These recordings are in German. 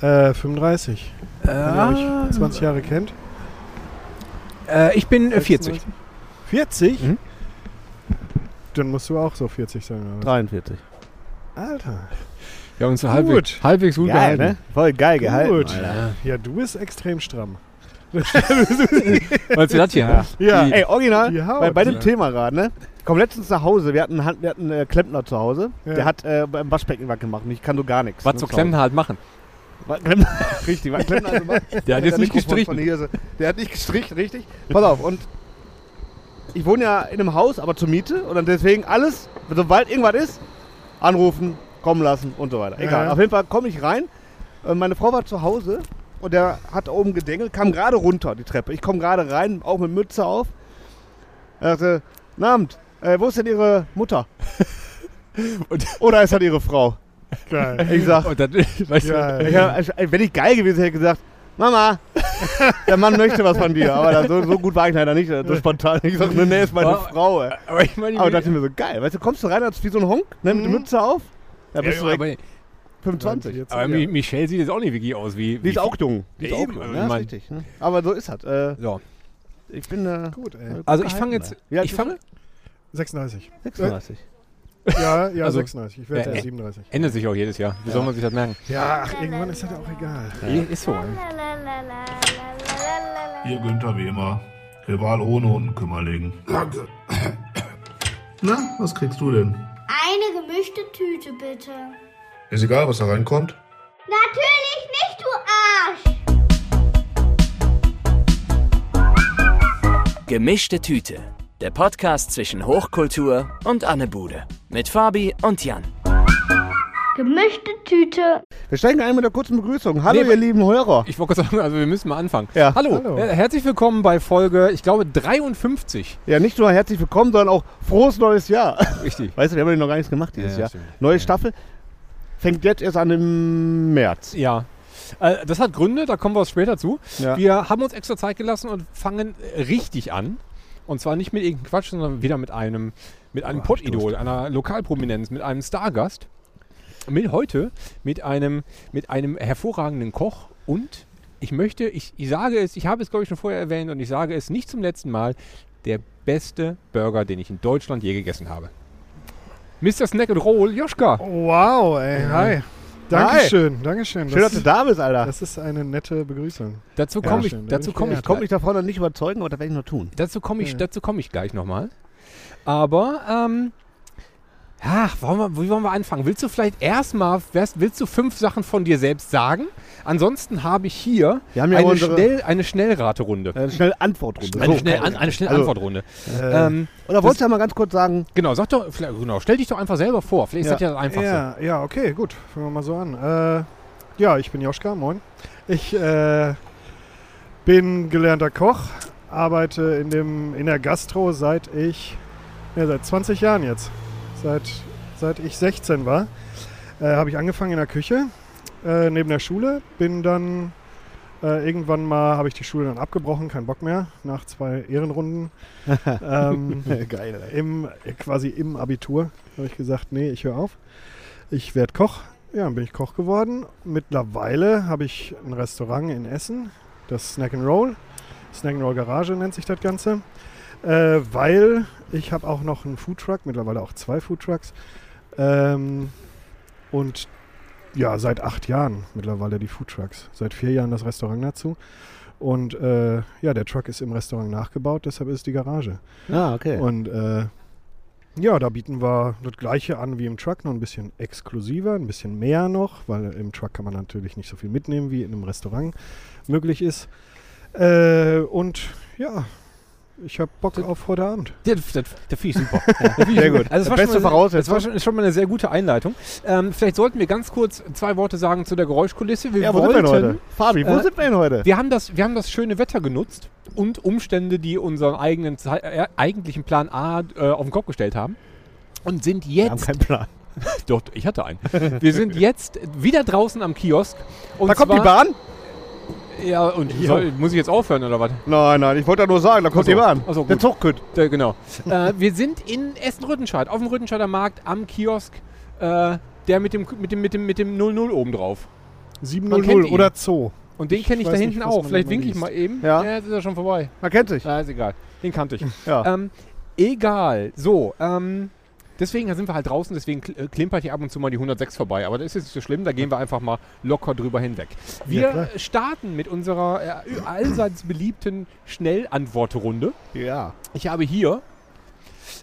Äh, 35. Wenn ihr euch 20 Jahre kennt. Äh, ich bin äh, 40. 40? Mhm. Dann musst du auch so 40 sein. oder was? 43. Alter. Ja, uns so Gut. halbwegs, halbwegs gut Geil, gehalten. ne? Voll geil gehalten. Gut. Alter. Ja, du bist extrem stramm. Meinst du das hier? Ja. Die- Ey, original, bei, bei dem ja. Thema gerade, ne? Komm letztens nach Hause, wir hatten, wir hatten äh, Klempner zu Hause. Ja. Der hat äh, beim Waschbecken was gemacht und ich kann so gar nichts. Was ne, so Klempner halt machen. Klempner, richtig, was Klempner also macht. Der hat jetzt nicht gestrichen. Der hat nicht gestrichen, richtig. Pass auf, und ich wohne ja in einem Haus, aber zur Miete und dann deswegen alles, sobald irgendwas ist, anrufen, kommen lassen und so weiter. Egal. ja. Auf jeden Fall komme ich rein. äh, Meine Frau war zu Hause und der hat oben gedengelt, kam gerade runter die Treppe. Ich komme gerade rein, auch mit Mütze auf. Er sagte, Abend, äh, wo ist denn Ihre Mutter? Oder ist das Ihre Frau? Geil. Ich sag, Und dann, weißt du, Geil. ich hab, wenn ich geil gewesen hätte, hätte ich gesagt, Mama, der Mann möchte was von dir. Aber so, so gut war ich leider nicht, so spontan. Ich sag, nee, nee, ist meine Aber- Frau. Ey. aber ich meine, Aber dachte ich mir so, geil. Weißt du, kommst du rein als wie so ein Honk, ne, mit der Mhm. Mütze auf, da bist ja, du direkt aber, 25. Jetzt- aber ja. Mi- Michelle sieht jetzt auch nicht wirklich aus wie. Die wie ist auch jung. Die ist auch jung, ja, ich ist richtig. Ne? Aber so ist das. Äh, So. ich bin äh, Gut, ey. gut Also ich fange jetzt. Ja, ich fange. 36. 36. Ja, ja, Also- 36. Ich werde Ja, äh, 37. Ändert sich auch jedes Jahr. Wie soll man sich das merken? Ja, ach, irgendwann ist das ja auch egal. Ist so. Hier Günther wie immer. Rival ohne und ein Kümmerling. Danke. Na, was kriegst du denn? Eine gemischte Tüte bitte. Ist egal, was da reinkommt. Natürlich nicht, du Arsch! Gemischte Tüte. Der Podcast zwischen Hochkultur und Annebude. Mit Fabi und Jan. Gemischte Tüte. Wir steigen ein mit einer kurzen Begrüßung. Hallo, Nee, ihr lieben Hörer. Ich wollte gerade sagen, also wir müssen mal anfangen. Ja. Hallo, Hallo. Äh, herzlich willkommen bei Folge, ich glaube, 53. Ja, nicht nur herzlich willkommen, sondern auch frohes neues Jahr. Richtig. Weißt du, wir haben ja noch gar nichts gemacht dieses Ja, ja, Jahr. stimmt. Neue Ja. Staffel fängt jetzt erst an im März. Ja. Äh, das hat Gründe, da kommen wir später zu. Ja. Wir haben uns extra Zeit gelassen und fangen richtig an. Und zwar nicht mit irgendeinem Quatsch, sondern wieder mit einem, mit einem Pott-Idol, einer Lokalprominenz, mit einem Stargast. Mit heute mit einem, mit einem hervorragenden Koch und ich möchte, ich, ich sage es, ich habe es glaube ich schon vorher erwähnt und ich sage es nicht zum letzten Mal, der beste Burger, den ich in Deutschland je gegessen habe. Mr. Snack and Roll, Joschka. Wow, ey, hi. Dankeschön, Dankeschön. Schön, dass du da bist, Alter. Das ist eine nette Begrüßung. Dazu Ja, komme ich, schön, da dazu ich komme ich. Kommt mich davon noch nicht überzeugen, aber das werde ich noch tun. Dazu komme ich, Ja. dazu komme ich gleich nochmal. Aber, ähm, ja, wollen wir, wie wollen wir anfangen? Willst du vielleicht erstmal, willst du fünf Sachen von dir selbst sagen? Ansonsten habe ich hier ja eine, Schnell, eine Schnellraterunde. Äh, schnell Antwortrunde. Eine, So, schnell, an, eine schnelle also, Antwortrunde. Äh, ähm, Oder wolltest du ja mal ganz kurz sagen, genau, sag doch, genau, stell dich doch einfach selber vor. Vielleicht ist Ja. das ja das Einfachste. ja, ja, okay, gut. Fangen wir mal so an. Äh, ja, ich bin Joschka, moin. Ich äh, bin gelernter Koch, arbeite in, dem, in der Gastro seit ich, ja, seit 20 Jahren jetzt. Seit, seit ich 16 war, äh, habe ich angefangen in der Küche äh, neben der Schule. Bin dann äh, irgendwann mal, habe ich die Schule dann abgebrochen, kein Bock mehr, nach zwei Ehrenrunden. ähm, geil, im, quasi im Abitur habe ich gesagt, nee, ich höre auf. Ich werde Koch. Ja, dann bin ich Koch geworden. Mittlerweile habe ich ein Restaurant in Essen, das Snack and Roll. Snack and Roll Garage nennt sich das Ganze. Äh, weil ich habe auch noch einen Foodtruck, mittlerweile auch zwei Foodtrucks. Ähm, und ja, seit acht Jahren mittlerweile die Foodtrucks. Seit vier Jahren das Restaurant dazu. Und äh, ja, der Truck ist im Restaurant nachgebaut, deshalb ist es die Garage. Ah, okay. Und äh, ja, da bieten wir das gleiche an wie im Truck, nur ein bisschen exklusiver, ein bisschen mehr noch, weil im Truck kann man natürlich nicht so viel mitnehmen, wie in einem Restaurant möglich ist. Äh, und ja, ich habe Bock auf heute Abend. Ja, das, das, das finde ich super. Das find Sehr gut. Also das war Beste schon mal. Das war schon, ist schon mal eine sehr gute Einleitung. Ähm, vielleicht sollten wir ganz kurz zwei Worte sagen zu der Geräuschkulisse. Wir ja, wo sind wir denn wollten, heute? Fabi, wo äh, sind wir denn heute? Wir haben, das, wir haben das schöne Wetter genutzt und Umstände, die unseren eigenen äh, eigentlichen Plan A äh, auf den Kopf gestellt haben. Und sind Wir haben jetzt. keinen Plan. Doch, ich hatte einen. Wir sind jetzt wieder draußen am Kiosk. Da kommt die Bahn? Ja, und soll, muss ich jetzt aufhören oder was? Nein, nein, ich wollte da nur sagen, da kommt Ach so. die Bahn. Ach so, Der gut. Zug kütt. Äh, genau. äh, wir sind in Essen-Rüttenscheid, auf dem Rüttenscheider Markt am Kiosk, äh, der mit dem, mit dem, mit dem, mit dem 00 oben drauf. kennt 700 ihn. oder Zoo. Und den Ich kenne ich da weiß hinten nicht, auch. Vielleicht winke ich mal eben. Ja. jetzt ist er schon vorbei. Man kennt sich. Na, ist egal. Den kannte ich. Ja. Ähm, egal. So, ähm, deswegen sind wir halt draußen, deswegen äh, klimpert hier ab und zu mal die 106 vorbei. Aber das ist jetzt nicht so schlimm, da gehen wir einfach mal locker drüber hinweg. Wir Ja, starten mit unserer äh, allseits beliebten Schnellantwortrunde. ja. Ich habe hier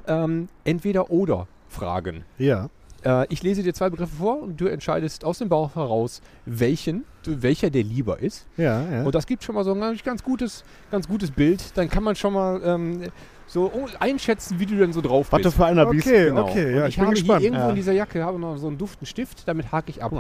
ähm, entweder oder Fragen. Ja. Äh, ich lese dir zwei Begriffe vor und du entscheidest aus dem Bauch heraus, welchen, welcher der lieber ist. Ja, ja. Und das gibt schon mal so ein ganz, ganz, gutes, ganz gutes Bild. Dann kann man schon mal ähm, so oh, einschätzen, wie du denn so drauf Was du bist. für einer bist. okay, Genau. okay, ja, ich, ich bin habe gespannt. hier irgendwo Ja. in dieser Jacke habe noch so einen duften Stift, damit hake ich ab.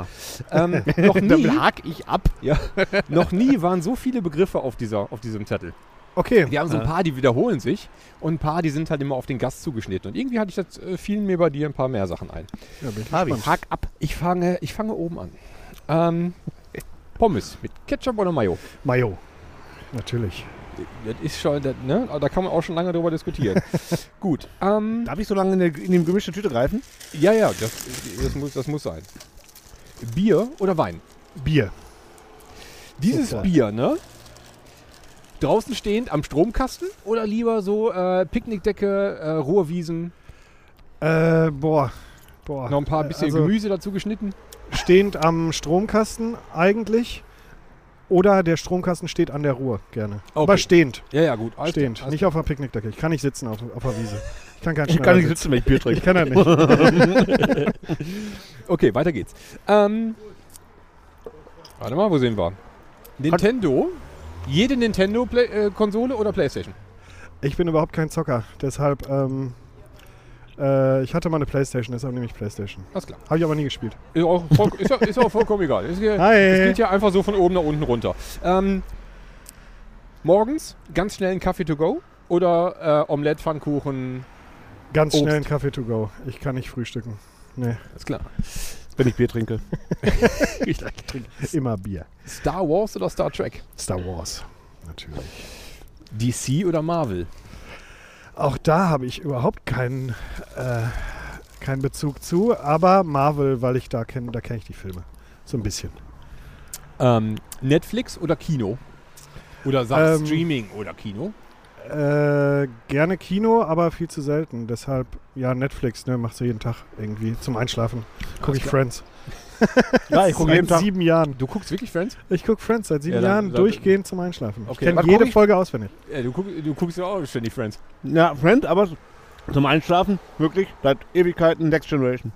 Ähm, noch, nie, Damit hake ich ab. ja, noch nie waren so viele Begriffe auf, dieser, auf diesem Zettel. Okay, Wir haben so ein paar, die wiederholen sich und ein paar, die sind halt immer auf den Gast zugeschnitten. Und irgendwie hatte ich das, äh, fielen mir bei dir ein paar mehr Sachen ein. ja, bin ich Fabi, gespannt. hak ab. Ich fange, ich fange oben an. Ähm, Pommes mit Ketchup oder Mayo? Mayo. Natürlich. Das ist schon, das, ne? Da kann man auch schon lange drüber diskutieren. Gut. Ähm, Darf ich so lange in, der, in die gemischte Tüte greifen? ja, ja, das, das, muss, das muss sein. Bier oder Wein? Bier. Dieses Super. Bier, ne? Draußen stehend am Stromkasten oder lieber so äh, Picknickdecke, äh, Ruhrwiesen, Äh, boah. Boah. noch ein paar bisschen Also- Gemüse dazu geschnitten? Stehend am Stromkasten eigentlich. Oder der Stromkasten steht an der Ruhr, gerne. Okay. Aber stehend. Ja, ja, gut. alles Stehend. alles Nicht auf der Picknickdecke. Ich kann nicht sitzen auf, auf der Wiese. Ich kann kein Ich kann nicht sitzen, wenn ich Bier Ich trinke. kann das nicht. Okay, weiter geht's. Ähm, warte mal, wo sind wir? Nintendo. Jede Nintendo-Konsole oder Playstation? Ich bin überhaupt kein Zocker. Deshalb, ähm, äh, ich hatte mal eine Playstation, deshalb nehme ich Playstation. Alles klar. Habe ich aber nie gespielt. Ist auch, voll, ist, ja- ist auch vollkommen egal. Es geht, es geht ja einfach so von oben nach unten runter. Ähm, morgens ganz schnell einen Kaffee to go oder äh, Omelette, Pfannkuchen. Ganz Obst. schnell einen Kaffee to go. Ich kann nicht frühstücken. Nee, Ist klar. Wenn ich Bier trinke. ich trinke immer Bier. Star Wars oder Star Trek? Star Wars. Natürlich. DC oder Marvel? Auch da habe ich überhaupt keinen, äh, keinen Bezug zu, aber Marvel, weil ich da kenne, da kenne ich die Filme. So ein bisschen. Ähm, Netflix oder Kino? Oder sag Ähm, Streaming oder Kino? Äh, gerne Kino, aber viel zu selten. Deshalb, ja, Netflix, ne, machst du jeden Tag irgendwie zum Einschlafen. Gucke ich. Friends. Ja, ich gucke Seit jeden Tag. sieben Jahren. Du guckst wirklich Friends? Ich gucke Friends seit sieben Ja, dann- Jahren dann- durchgehend zum Einschlafen. Okay. Ich kenne jede ich? Folge auswendig. Ja, du, guck, du guckst ja auch ständig Friends. Ja, Friend, aber zum Einschlafen wirklich seit Ewigkeiten Next Generation.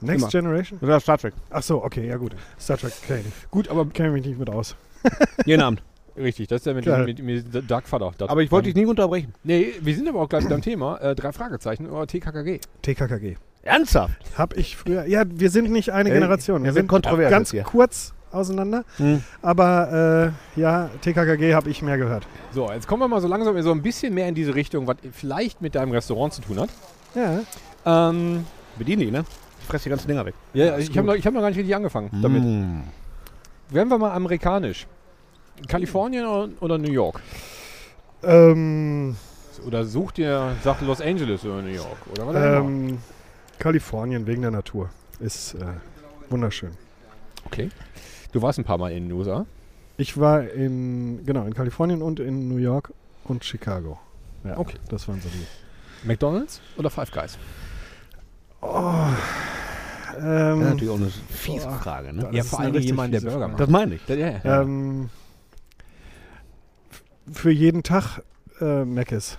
Next Immer. Generation? Oder Star Trek. Ach so, okay, ja gut. Star Trek kenne ich nicht. Gut, aber Kenne mich nicht mit aus. Jeden Abend. richtig, das ist ja mit, mit, mit Dark Vater. Das- Aber ich wollte dich nie unterbrechen. Nee, wir sind aber auch gleich beim Thema. Äh, drei Fragezeichen oder TKKG. TKKG. Ernsthaft? Hab ich früher. Ja, wir sind nicht eine Generation. Wir ja, wird sind kontrovers ganz hier. kurz auseinander. Hm. Aber äh, ja, TKKG habe ich mehr gehört. So, jetzt kommen wir mal so langsam so ein bisschen mehr in diese Richtung, was vielleicht mit deinem Restaurant zu tun hat. Ja. Ähm, Bediene ich, ne? Ich fresse die ganzen Dinger weg. ja, ja, ich habe noch, ich hab noch gar nicht richtig angefangen damit. Mm. Werden wir mal amerikanisch. Kalifornien oder, oder New York? Ähm, Oder sucht ihr, sagt Los Angeles oder New York? Oder was auch immer. ähm, Kalifornien wegen der Natur. Ist äh, wunderschön. Okay. Du warst ein paar Mal in den USA. Ich war in, genau, in Kalifornien und in New York und Chicago. Ja, Okay. Das waren so die. McDonalds oder Five Guys? Das ist Ähm, natürlich auch eine fiese boah. Frage, ne? Ja, ist vor allem jemand, der Burger macht. Das meine ich. Ja, ja, ja. ähm, für jeden Tag äh, Mc's.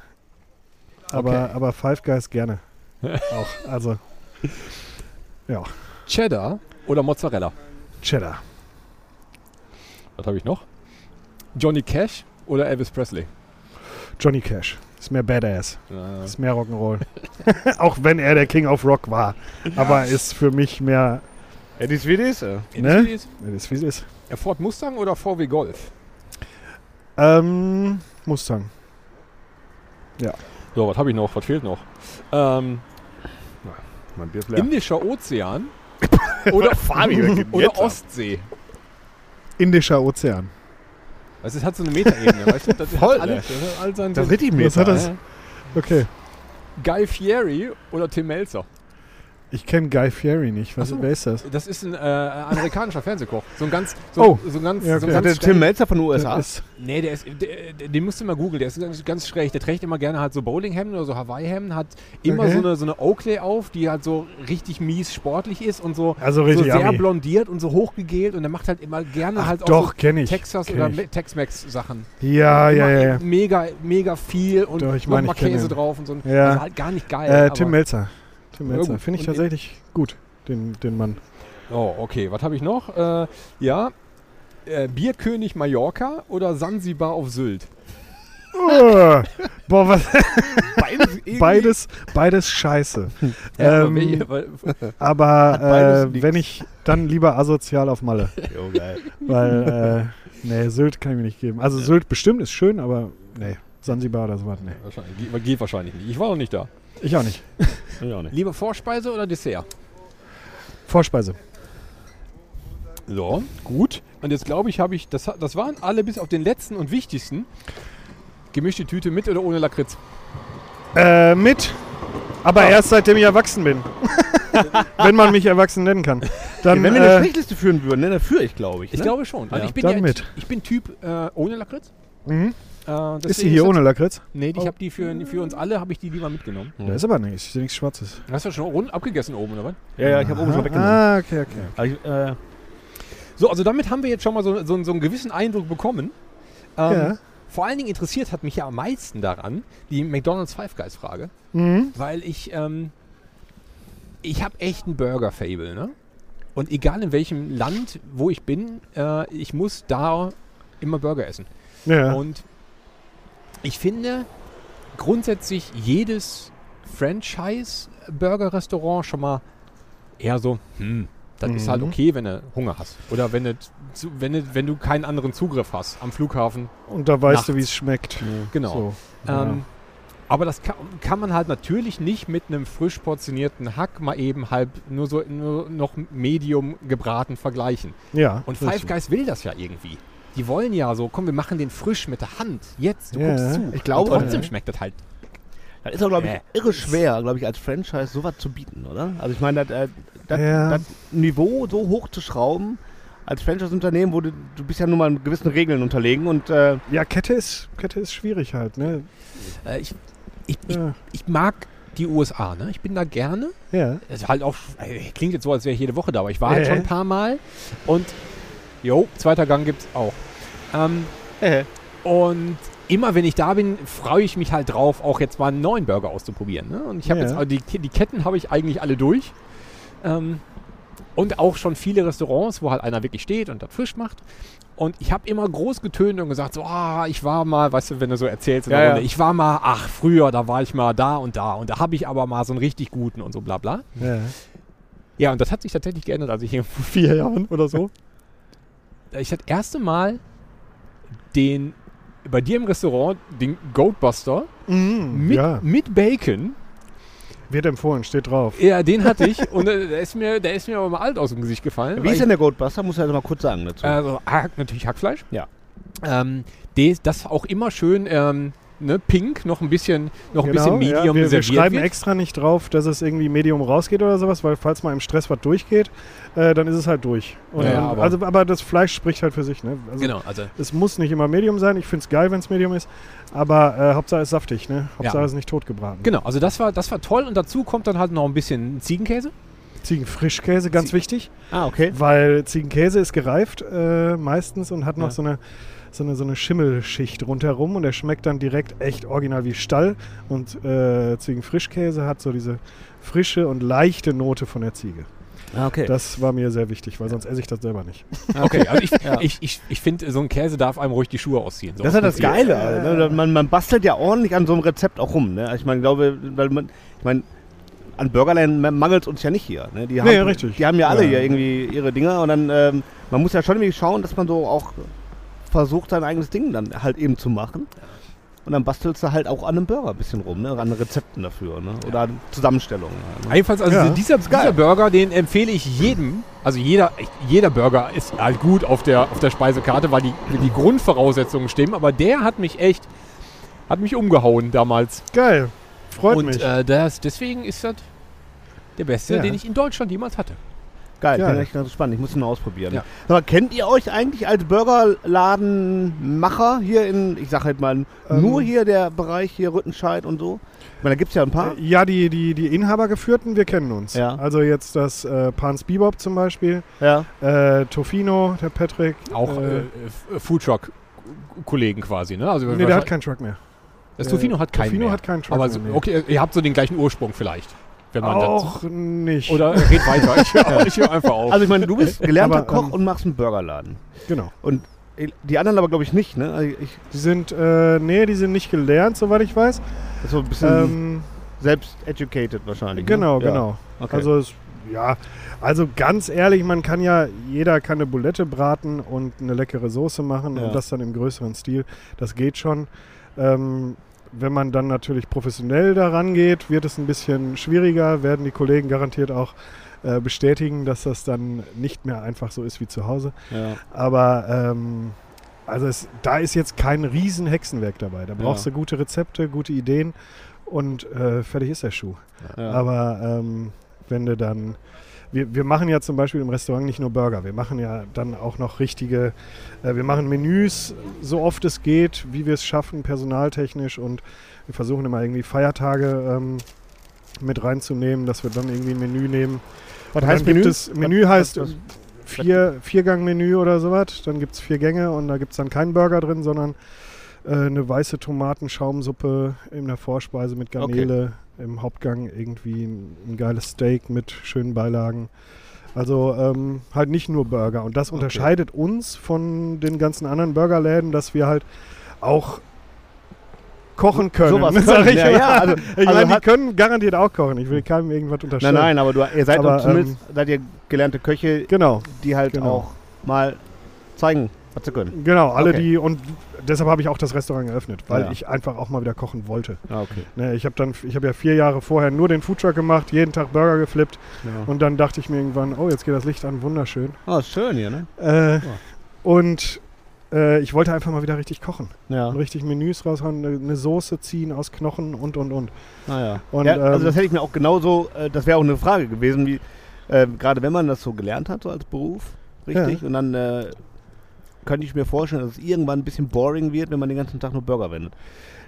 Aber, Okay. aber Five Guys gerne. Auch. Also, ja, Cheddar oder Mozzarella? Cheddar. Was habe ich noch? Johnny Cash oder Elvis Presley? Johnny Cash. Ist mehr Badass. Äh, Ist mehr Rock'n'Roll. Auch wenn er der King of Rock war. Aber ist für mich mehr. Ja, dies wie dies. äh. Ne? Das ist wie es ist. Ford Mustang oder VW Golf? Ähm, Mustang. So, was habe ich noch? Was fehlt noch? Ähm, Mein Bier ist leer. Indischer Ozean oder, Fabi, oder? Ostsee? Indischer Ozean. Also es hat so eine Metaebene, weißt du? Das Voll, hat alles, das hat all seinen Das Sinn. hat Meter. das? Okay. Guy Fieri oder Tim Melzer? Ich kenne Guy Fieri nicht. Was, so. Wer ist das? Das ist ein äh, amerikanischer Fernsehkoch. So ein ganz, so, Oh. so ein ganz, Ja, so okay. ein Der ganz Tim Melzer von den USA. Ist, Nee, der ist, der, der, den musst du mal googeln, der ist ganz, ganz schräg. Der trägt immer gerne halt so Bowlinghemden oder so Hawaii-Hemden, hat immer Okay. so, eine, so eine Oakley auf, die halt so richtig mies sportlich ist und so, also so richtig sehr Ami. blondiert und so hochgegelt und der macht halt immer gerne Ach, halt auch doch, so ich. Texas Kenn oder Tex-Mex-Sachen. Ja, ja, ja. ja. Mega, mega viel und Doch, ich mein, Käse drauf und so. Ja. Also halt gar nicht geil. Äh, aber- Tim Melzer. Tim Melzer. Finde ich tatsächlich gut, den, den Mann. Oh, okay. Was habe ich noch? Äh, ja. Äh, Bierkönig Mallorca oder Sansibar auf Sylt? Oh, boah, was, Beides, beides, beides scheiße. Ja, aber ähm, aber äh, wenn ich, dann lieber asozial auf Malle. Jo, geil. Weil, äh, nee, Sylt kann ich mir nicht geben. Also Sylt bestimmt ist schön, aber nee, Sansibar oder sowas, nee. Wahrscheinlich, geht wahrscheinlich nicht. Ich war noch nicht da. Ich auch nicht. Ich auch nicht. Lieber Vorspeise oder Dessert? Vorspeise. So, gut. Und jetzt glaube ich, habe ich, das, das waren alle bis auf den letzten und wichtigsten. Gemischte Tüte mit oder ohne Lakritz? Äh, mit. Aber erst seitdem ich erwachsen bin. Wenn man mich erwachsen nennen kann. Dann, Wenn wir eine äh, Strichliste führen würden, ne, dann führe ich, glaube ich. Ich ne? glaube schon. Also Ja. ich, bin Dann ja, mit. ich bin Typ äh, ohne Lakritz. mhm. Äh, Ist sie hier das- ohne Lakritz? Nee, ich Oh. habe die für, für uns alle, habe ich die lieber mitgenommen. Da ist aber nichts. Ist ja nichts Schwarzes. Hast du schon rund abgegessen oben, oder was? Ja, ja, ich habe oben schon Ah, weggenommen. Ah, okay, okay. Aber ich, äh, So, also damit haben wir jetzt schon mal so, so, so einen gewissen Eindruck bekommen. Ähm, Ja. Vor allen Dingen interessiert hat mich ja am meisten daran die McDonald's Five Guys Frage, Mhm. weil ich ähm, ich habe echt ein Burger-Fable, ne? Und egal in welchem Land, wo ich bin, äh, ich muss da immer Burger essen. Ja. Und ich finde grundsätzlich jedes Franchise-Burger-Restaurant schon mal eher so, hm, das ist halt Mhm. okay, wenn du Hunger hast. Oder wenn du, wenn du, wenn du keinen anderen Zugriff hast am Flughafen. Und da weißt Nachts. du, wie es schmeckt. Genau. So. Ja. Ähm, aber das kann, kann man halt natürlich nicht mit einem frisch portionierten Hack mal eben halb nur so nur noch medium gebraten vergleichen. ja. Und Five. Guys will das ja irgendwie. Die wollen ja so, komm, wir machen den frisch mit der Hand. Jetzt, du Ja. guckst zu. Ich glaube, Und trotzdem ja. schmeckt das halt. das ist auch, glaube ich, Äh. irre schwer, glaube ich, als Franchise sowas zu bieten, oder? Also ich meine, das, äh, das, Ja. das Niveau so hoch zu schrauben, als Franchise-Unternehmen, wo du, du bist ja nun mal gewissen Regeln unterlegen und äh, Ja, Kette ist, Kette ist schwierig halt, ne? Äh, ich, ich, ich, Ja. ich mag die USA, ne? Ich bin da gerne. ja. Also halt auch, äh, klingt jetzt so, als wäre ich jede Woche da, aber ich war halt Äh. schon ein paar Mal. Und, jo, zweiter Gang gibt's auch. Ähm, äh, und immer wenn ich da bin, freue ich mich halt drauf, auch jetzt mal einen neuen Burger auszuprobieren. Ne? Und ich habe Ja. jetzt, die, die Ketten habe ich eigentlich alle durch. Ähm, und auch schon viele Restaurants, wo halt einer wirklich steht und das frisch macht. Und ich habe immer groß getönt und gesagt, so, ah, ich war mal, weißt du, wenn du so erzählst in der Ja, Runde, ja. ich war mal, ach, früher, da war ich mal da und da und da habe ich aber mal so einen richtig guten und so bla bla. ja. Ja, und das hat sich tatsächlich geändert, als ich hier vor vier Jahren oder so. Ich das erste Mal den bei dir im Restaurant den Goatbuster Mhm, mit, ja. mit Bacon. Wird empfohlen, steht drauf. Ja, den hatte ich und äh, der ist mir, der ist mir aber mal alt aus dem Gesicht gefallen. wie ist denn der Goldbuster? Muss ich also mal kurz sagen dazu. also Hack, natürlich Hackfleisch. Ja. Ähm, des, das auch immer schön ähm, ne, pink, noch ein bisschen, noch ein bisschen Genau, ja. Medium Wir, wir schreiben wird. extra nicht drauf, dass es irgendwie Medium rausgeht oder sowas, weil falls mal im Stress was durchgeht, äh, dann ist es halt durch. Und, Ja, aber- also, aber das Fleisch spricht halt für sich. Ne? Also, Genau, also Es muss nicht immer Medium sein. Ich finde es geil, wenn es Medium ist. Aber äh, Hauptsache es ist saftig. Ne? Hauptsache Ja. es ist nicht totgebraten. genau, also das war, das war toll und dazu kommt dann halt noch ein bisschen Ziegenkäse. Ziegenfrischkäse, ganz Zie- wichtig. ah, okay. Weil Ziegenkäse ist gereift äh, meistens und hat noch Ja. so, eine, so, eine, so eine Schimmelschicht rundherum und der schmeckt dann direkt echt original wie Stall. Und äh, Ziegenfrischkäse hat so diese frische und leichte Note von der Ziege. Ah, okay. Das war mir sehr wichtig, weil sonst esse ich das selber nicht. Okay, also ich, Ja. ich, ich, ich finde, so ein Käse darf einem ruhig die Schuhe ausziehen. So Das ist halt das aus Prinzip. Geile. Also, ne? man, man bastelt ja ordentlich an so einem Rezept auch rum. Ne? Ich meine, glaube, weil man, ich meine, an Burgerland mangelt es uns ja nicht hier. Ne? Die haben, Nee, richtig. Die haben ja alle Ja. hier irgendwie ihre Dinger und dann, ähm, man muss ja schon irgendwie schauen, dass man so auch versucht, sein eigenes Ding dann halt eben zu machen. Und dann bastelst du halt auch an einem Burger ein bisschen rum, ne? an Rezepten dafür ne? oder an Zusammenstellungen. halt, ne? Jedenfalls, also Ja. dieser, dieser Burger, den empfehle ich jedem. Also jeder, jeder Burger ist halt gut auf der, auf der Speisekarte, weil die, die Grundvoraussetzungen stimmen. Aber der hat mich echt, hat mich umgehauen damals. Geil. Freut Und mich. äh, das, deswegen ist das, Der beste, Ja. den ich in Deutschland jemals hatte. Geil, Ja. finde ich ganz spannend. Ich muss ihn mal ausprobieren. Ja. Aber kennt ihr euch eigentlich als Burgerladenmacher hier in, ich sag halt mal, Ähm. nur hier der Bereich hier Rüttenscheid und so? Ich meine, da gibt es ja ein paar. Äh, Ja, die, die, die Inhabergeführten, wir kennen uns. Ja. Also jetzt das äh, Pans Bebop zum Beispiel, Ja. äh, Tofino, der Patrick. Auch äh, äh, F- Foodtruck-Kollegen quasi, ne? Also nee, der hat keinen Truck mehr. das äh, Tofino hat keinen Tofino mehr. hat keinen Truck Aber mehr, so, nee. okay, ihr habt so den gleichen Ursprung vielleicht. Wenn man das, Auch nicht. oder red weiter. Ich höre hör einfach auf. Also ich meine, du bist gelernter Aber, Koch ähm, und machst einen Burgerladen. genau. Und die anderen aber, glaube ich, nicht, ne? Also ich, Die sind, äh, nee, die sind nicht gelernt, soweit ich weiß. so ein bisschen Ähm, selbst educated wahrscheinlich. genau, ne? Ja. genau. Okay. Also es, ja, also ganz ehrlich, man kann ja, jeder kann eine Bulette braten und eine leckere Soße machen Ja. und das dann im größeren Stil. Das geht schon. Ähm, wenn man dann natürlich professionell daran geht, wird es ein bisschen schwieriger, werden die Kollegen garantiert auch äh, bestätigen, dass das dann nicht mehr einfach so ist wie zu Hause. ja. Aber ähm, also es, da ist jetzt kein riesen Hexenwerk dabei. Da brauchst Ja. du gute Rezepte, gute Ideen und äh, fertig ist der Schuh. Ja. Aber ähm, wenn du dann. Wir, wir machen ja zum Beispiel im Restaurant nicht nur Burger, wir machen ja dann auch noch richtige, äh, wir machen Menüs so oft es geht, wie wir es schaffen, personaltechnisch und wir versuchen immer irgendwie Feiertage ähm, mit reinzunehmen, dass wir dann irgendwie ein Menü nehmen. Was heißt Menü? es, Menü heißt was- vier, Viergang-Menü oder sowas. Dann gibt es vier Gänge und da gibt es dann keinen Burger drin, sondern äh, eine weiße Tomatenschaumsuppe in der Vorspeise mit Garnele. Im Hauptgang irgendwie ein, ein geiles Steak mit schönen Beilagen. Also ähm, halt nicht nur Burger. Und das unterscheidet uns von den ganzen anderen Burgerläden, dass wir halt auch kochen können. Sowas können, ich ja, ja, also- ich also meine, die können garantiert auch kochen. Ich will keinem irgendwas Nein, unterstellen. nein, aber du, ihr seid Aber, doch zumindest seid ihr gelernte Köche, Genau. die halt genau. auch mal zeigen, sie können. Genau, alle Okay. die und deshalb habe ich auch das Restaurant eröffnet, weil Ja. ich einfach auch mal wieder kochen wollte. Ah, okay. Ne, ich habe dann, ich habe ja vier Jahre vorher nur den Foodtruck gemacht, jeden Tag Burger geflippt Ja. und dann dachte ich mir irgendwann, oh jetzt geht das Licht an, wunderschön. Oh, ist schön hier, ne? Äh, Und äh, ich wollte einfach mal wieder richtig kochen Ja. und richtig Menüs raushauen, eine, Soße ziehen aus Knochen und und und. Naja. Und, ja, also ähm, das hätte ich mir auch genauso, äh, das wäre auch eine Frage gewesen, wie äh, gerade wenn man das so gelernt hat, so als Beruf, richtig, und dann könnte ich mir vorstellen, dass es irgendwann ein bisschen boring wird, wenn man den ganzen Tag nur Burger wendet.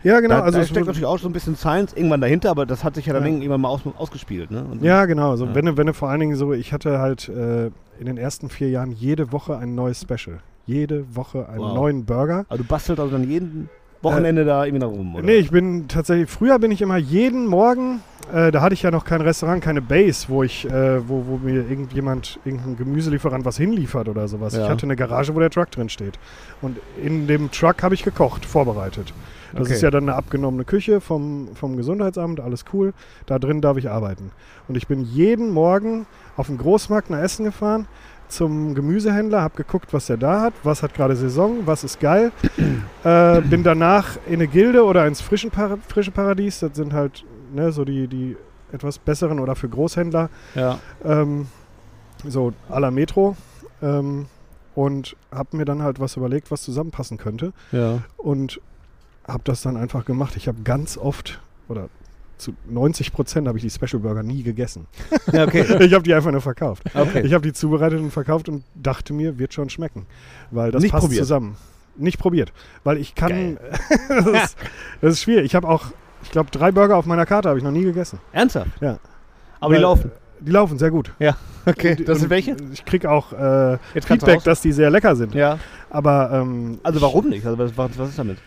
Ja genau, da, also da es steckt natürlich auch so ein bisschen Science irgendwann dahinter, aber das hat sich ja dann Ja. irgendwann mal aus, ausgespielt, ne? Und, Ja, genau. Also Ja. wenn, du- wenn du vor allen Dingen so, ich hatte halt äh, in den ersten vier Jahren jede Woche ein neues Special. Jede Woche einen Wow. neuen Burger. Aber du bastelst also dann jeden Wochenende da irgendwie rum, oder? Nee, ich bin tatsächlich, früher bin ich immer jeden Morgen, äh, da hatte ich ja noch kein Restaurant, keine Base, wo ich, äh, wo, wo mir irgendjemand, irgendein Gemüselieferant was hinliefert oder sowas. Ja. Ich hatte eine Garage, wo der Truck drin steht. Und in dem Truck habe ich gekocht, vorbereitet. Das Okay. ist ja dann eine abgenommene Küche vom, vom Gesundheitsamt, alles cool. Da drin darf ich arbeiten. Und ich bin jeden Morgen auf den Großmarkt nach Essen gefahren, zum Gemüsehändler, habe geguckt, was der da hat, was hat gerade Saison, was ist geil. äh, bin danach in eine Gilde oder ins frischen Para frische Paradies. Das sind halt ne, so die, die etwas besseren oder für Großhändler, Ja. ähm, so à la Metro. Ähm, und habe mir dann halt was überlegt, was zusammenpassen könnte Ja. und habe das dann einfach gemacht. Ich habe ganz oft oder zu 90 Prozent habe ich die Special Burger nie gegessen. Ja, okay. Ich habe die einfach nur verkauft. okay. Ich habe die zubereitet und verkauft und dachte mir, wird schon schmecken, weil das Nicht passt probiert. zusammen. Nicht probiert, weil ich kann. Das, ist, das ist schwierig. Ich habe auch, ich glaube, drei Burger auf meiner Karte habe ich noch nie gegessen. Ernsthaft? Ja. Aber die Weil, laufen. Die laufen sehr gut. Okay. Und- Das sind welche? Ich kriege auch äh, Feedback, dass die sehr lecker sind. Ja. Aber ähm, Also warum nicht? Also was was ist damit?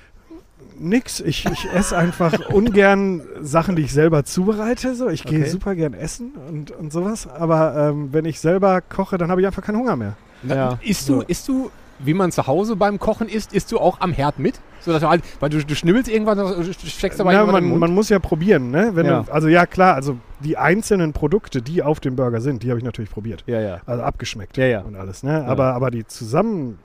Nix. Ich, ich esse einfach ungern Sachen, die ich selber zubereite. So. Ich gehe Okay. super gern essen und, und sowas. Aber ähm, wenn ich selber koche, dann habe ich einfach keinen Hunger mehr. Ja. Isst du, So. isst du, wie man zu Hause beim Kochen isst, isst du auch am Herd mit? So dass du halt, weil du, du schnibbelst irgendwann, du steckst dabei Na, irgendwann in den man, man muss ja probieren, ne? Wenn Ja. Du, also ja, klar, also die einzelnen Produkte, die auf dem Burger sind, die habe ich natürlich probiert. Ja, ja. Also abgeschmeckt Ja, ja. und alles, ne? Aber, aber die zusammen,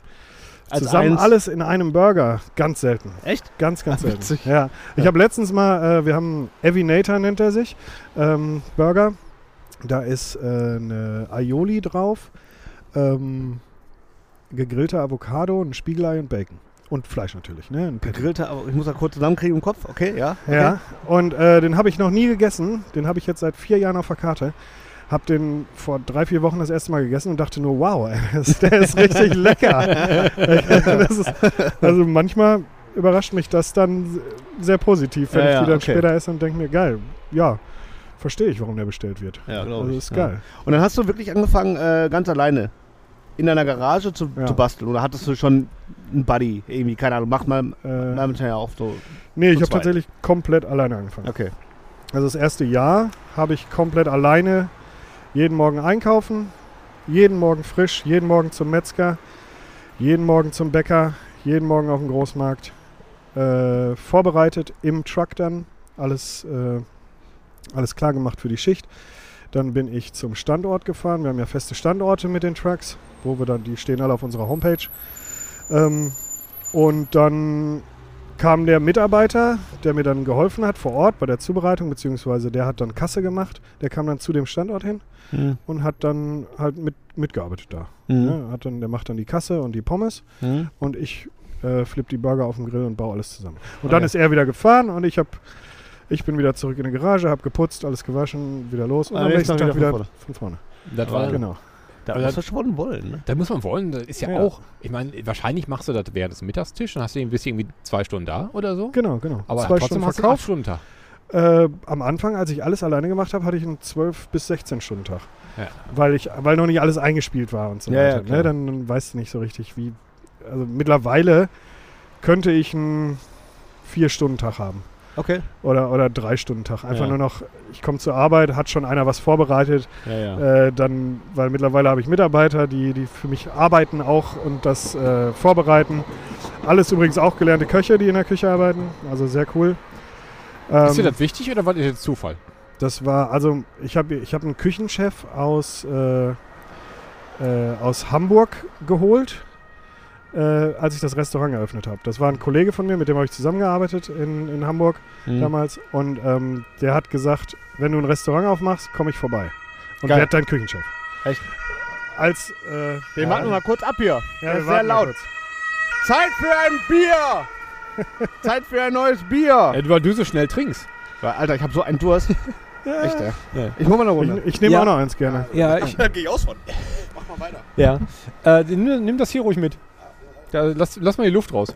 Als zusammen eins- alles in einem Burger, ganz selten. Echt? Ganz, ganz Ah, selten. witzig. Ja. Ich habe letztens mal, äh, wir haben Evinator nennt er sich, ähm, Burger. Da ist äh, eine Aioli drauf, ähm, gegrillte Avocado, ein Spiegelei und Bacon. Und Fleisch natürlich, ne? Ein Patty. Gegrillte, aber ich muss da kurz zusammenkriegen im Kopf. Okay, ja. Okay. Ja, und äh, den habe ich noch nie gegessen. Den habe ich jetzt seit vier Jahren auf der Karte. Hab den vor drei, vier Wochen das erste Mal gegessen und dachte nur, wow, der ist richtig lecker. ist, also manchmal überrascht mich das dann sehr positiv, wenn Ja, ich ja, die dann okay. später esse und denke mir, geil, ja, verstehe ich, warum der bestellt wird. Ja, Also ist Ja. geil. Und dann hast du wirklich angefangen, äh, ganz alleine in deiner Garage zu, Ja. zu basteln. Oder hattest du schon einen Buddy? Irgendwie, keine Ahnung, macht man Äh, momentan ja auch so. nee, ich habe tatsächlich komplett alleine angefangen. Okay. Also das erste Jahr habe ich komplett alleine jeden Morgen einkaufen, jeden Morgen frisch, jeden Morgen zum Metzger, jeden Morgen zum Bäcker, jeden Morgen auf dem Großmarkt. Äh, vorbereitet im Truck dann, alles, äh, alles klar gemacht für die Schicht. Dann bin ich zum Standort gefahren. Wir haben ja feste Standorte mit den Trucks, wo wir dann, die stehen alle auf unserer Homepage. Ähm, und dann kam der Mitarbeiter, der mir dann geholfen hat vor Ort bei der Zubereitung, beziehungsweise der hat dann Kasse gemacht. Der kam dann zu dem Standort hin Mhm. und hat dann halt mit, mitgearbeitet da. Mhm. Ja, hat dann, der macht dann die Kasse und die Pommes Mhm. und ich äh, flipp die Burger auf dem Grill und baue alles zusammen. Und dann Okay. ist er wieder gefahren und ich hab, ich bin wieder zurück in die Garage, habe geputzt, alles gewaschen, wieder los und Ah, am nächsten Tag wieder wieder von von vorne. Das war, Genau. Da Aber musst das- du schon wollen, ne? Da muss man wollen. Das ist ja, Ja. auch, ich meine, wahrscheinlich machst du das während des Mittagstisch, dann hast du bist du irgendwie zwei Stunden da oder so. Genau, genau. Aber Zwei trotzdem Stunden hast du einen. Stunden Tag. Äh, am Anfang, als ich alles alleine gemacht habe, hatte ich einen 12 bis 16 Stunden Tag. Ja. Weil ich, weil noch nicht alles eingespielt war und so Ja, weiter. ne? dann, dann weißt du nicht so richtig, wie. Also mittlerweile könnte ich einen 4-Stunden-Tag haben. Okay. Oder, oder 3-Stunden-Tag. Einfach Ja. nur noch, ich komme zur Arbeit, hat schon einer was vorbereitet. Ja, ja. Äh, dann, weil mittlerweile habe ich Mitarbeiter, die, die für mich arbeiten auch und das äh, vorbereiten. Alles übrigens auch gelernte Köche, die in der Küche arbeiten. Also sehr cool. ist dir Ähm, das wichtig oder war das jetzt Zufall? das war, also ich habe ich hab einen Küchenchef aus, äh, äh, aus Hamburg geholt, äh, als ich das Restaurant eröffnet habe. Das war ein Kollege von mir, mit dem habe ich zusammengearbeitet in, in Hamburg Mhm. damals. Und ähm, der hat gesagt, wenn du ein Restaurant aufmachst, komme ich vorbei. Und Geil. werde dein Küchenchef. Echt? Als, äh, Den ja, warten wir mal kurz ab hier. ja, Der wir ist sehr laut. Zeit für ein Bier! Zeit für ein neues Bier! Äh, weil du so schnell trinkst. Alter, ich habe so einen Durst. Ja, Echt, ey. Ja. Ich hol mal eine Runde. Ich, ich nehme Ja. auch noch eins gerne. Ja, ich, ich aus von. Mach mal weiter. ja. Äh, nimm, nimm das hier ruhig mit. Da, lass, lass mal die Luft raus.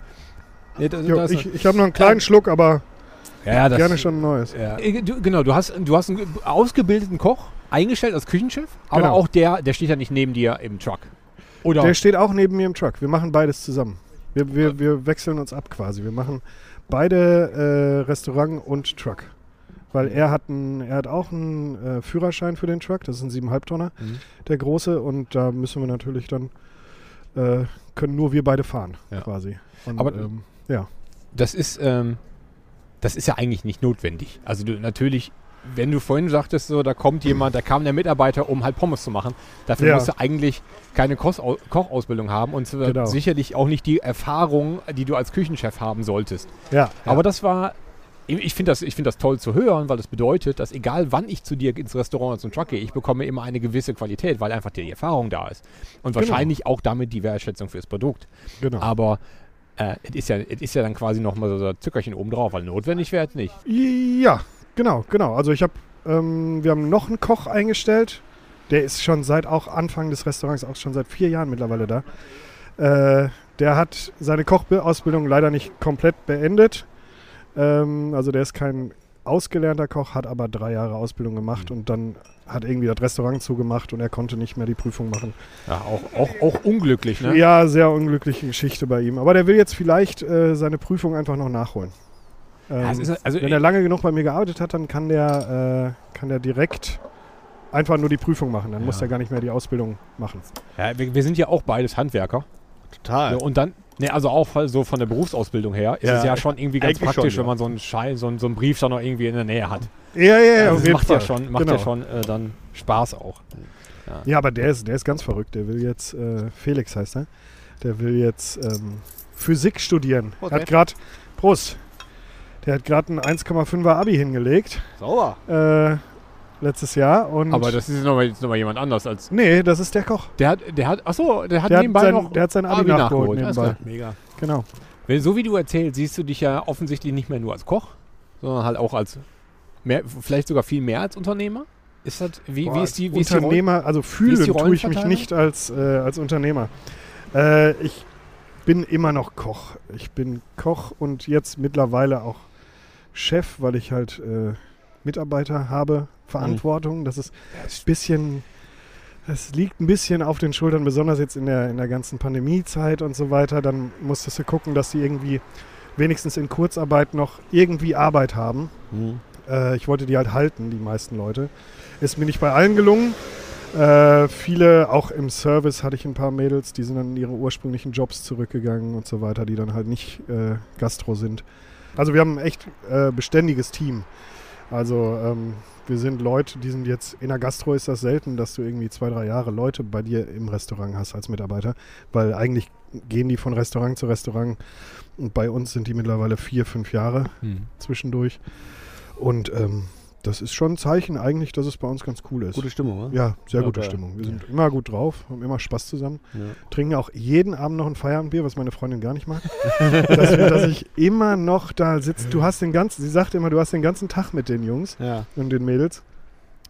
Nee, da, Jo, da ich ich habe noch einen kleinen Schluck, aber ja, das, gerne schon ein neues. Ja. Äh, Du, genau, du hast, du hast einen ausgebildeten Koch eingestellt als Küchenchef, aber Genau. auch der, der steht ja nicht neben dir im Truck. Oder? Der steht auch neben mir im Truck. Wir machen beides zusammen. Wir, wir, wir wechseln uns ab quasi. Wir machen beide äh, Restaurant und Truck. Weil er hat, ein, er hat auch einen äh, Führerschein für den Truck. Das ist ein 7,5 Tonner, Mhm. der große. Und da müssen wir natürlich dann, äh, können nur wir beide fahren Ja. quasi. Und, Aber- ähm, ja. das ist, ähm, das ist ja eigentlich nicht notwendig. Also du, natürlich, wenn du vorhin sagtest, so, da kommt jemand, da kam der Mitarbeiter, um halt Pommes zu machen, dafür Ja. musst du eigentlich keine Kochausbildung haben und Genau. sicherlich auch nicht die Erfahrung, die du als Küchenchef haben solltest. Ja, Aber das war, ich finde das, ich find das toll zu hören, weil das bedeutet, dass egal wann ich zu dir ins Restaurant oder zum Truck gehe, ich bekomme immer eine gewisse Qualität, weil einfach die Erfahrung da ist. Und Genau. wahrscheinlich auch damit die Wertschätzung fürs Produkt. genau. Aber äh, es ist, ja, es ist ja dann quasi nochmal so ein Zuckerchen oben drauf, weil notwendig wäre es nicht. Ja, genau, genau. Also ich habe, ähm, wir haben noch einen Koch eingestellt. Der ist schon seit auch Anfang des Restaurants, auch schon seit vier Jahren mittlerweile da. Äh, der hat seine Kochausbildung leider nicht komplett beendet. Ähm, also der ist kein ausgelernter Koch, hat aber drei Jahre Ausbildung gemacht und dann hat irgendwie das Restaurant zugemacht und er konnte nicht mehr die Prüfung machen. Ja, auch, auch, auch unglücklich, ne? Ja, sehr unglückliche Geschichte bei ihm. Aber der will jetzt vielleicht äh, seine Prüfung einfach noch nachholen. Ähm, Ja, ist, also, wenn er lange genug bei mir gearbeitet hat, dann kann der, äh, kann der direkt einfach nur die Prüfung machen. Dann Ja. muss er gar nicht mehr die Ausbildung machen. ja, wir, wir sind ja auch beides Handwerker. Total. Ja, und dann, ne, also auch so von der Berufsausbildung her, ist Ja, es ja schon irgendwie ganz praktisch, schon, wenn man so einen Schein, so einen, so einen Brief dann noch irgendwie in der Nähe hat. Ja, ja, ja, Also macht Fall. ja schon, macht genau. ja schon äh, dann Spaß auch. Ja, aber der ist, der ist ganz verrückt. Der will jetzt, äh, Felix heißt er, der will jetzt ähm, Physik studieren. Prost, hat ey. gerade, Prost, der hat gerade ein 1,5er Abi hingelegt, Sauber. äh, letztes Jahr. Und Aber das ist nochmal noch mal jemand anders als. nee, das ist der Koch. Der hat, der hat, achso, der hat Der hat, nebenbei sein, noch. der hat sein Abi, Abi nachgeholt, nachgeholt, nebenbei. Mega. Genau. Wenn, so wie du erzählst, siehst du dich ja offensichtlich nicht mehr nur als Koch, sondern halt auch als, mehr, vielleicht sogar viel mehr als Unternehmer. Ist das, wie, wie Boah, ist die, wie ist die Unternehmer, also wie ist fühlen die tue ich mich nicht als, äh, als Unternehmer. Äh, ich bin immer noch Koch. Ich bin Koch und jetzt mittlerweile auch Chef, weil ich halt äh, Mitarbeiter habe, Verantwortung. Das ist ein bisschen, es liegt ein bisschen auf den Schultern, besonders jetzt in der, in der ganzen Pandemiezeit und so weiter. Dann musstest du gucken, dass die irgendwie wenigstens in Kurzarbeit noch irgendwie Arbeit haben. Äh, ich wollte die halt halten, die meisten Leute. Ist mir nicht bei allen gelungen. Äh, viele, auch im Service hatte ich ein paar Mädels, die sind dann in ihre ursprünglichen Jobs zurückgegangen und so weiter, die dann halt nicht äh, Gastro sind. Also wir haben ein echt äh, beständiges Team. Also ähm, wir sind Leute, die sind jetzt, in der Gastro ist das selten, dass du irgendwie zwei, drei Jahre Leute bei dir im Restaurant hast als Mitarbeiter, weil eigentlich gehen die von Restaurant zu Restaurant und bei uns sind die mittlerweile vier, fünf Jahre Hm. zwischendurch. Und ähm, das ist schon ein Zeichen eigentlich, dass es bei uns ganz cool ist. Gute Stimmung, oder? ja, sehr Ja, gute geil. Stimmung. Wir sind immer gut drauf, haben immer Spaß zusammen. Ja. Trinken auch jeden Abend noch ein Feierabendbier, was meine Freundin gar nicht mag. dass, dass ich immer noch da sitze. Du hast den ganzen, sie sagt immer, du hast den ganzen Tag mit den Jungs Ja. und den Mädels.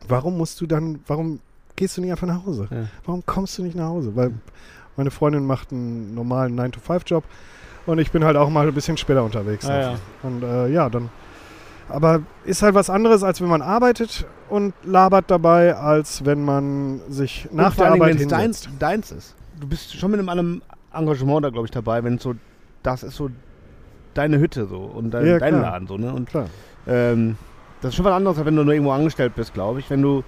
Warum musst du dann, warum gehst du nicht einfach nach Hause? Ja. Warum kommst du nicht nach Hause? Weil meine Freundin macht einen normalen 9-to-5-Job und ich bin halt auch mal ein bisschen später unterwegs. Ah, ja. Und äh, ja, dann. Aber ist halt was anderes, als wenn man arbeitet und labert dabei, als wenn man sich nach der Arbeit hinsetzt. deins, deins ist. Du bist schon mit einem anderen Engagement da, glaube ich, dabei, wenn es so, das ist so deine Hütte so und dein, Ja, dein. Laden so, ne? Und Klar. ähm, das ist schon was anderes, als wenn du nur irgendwo angestellt bist, glaube ich. Wenn du,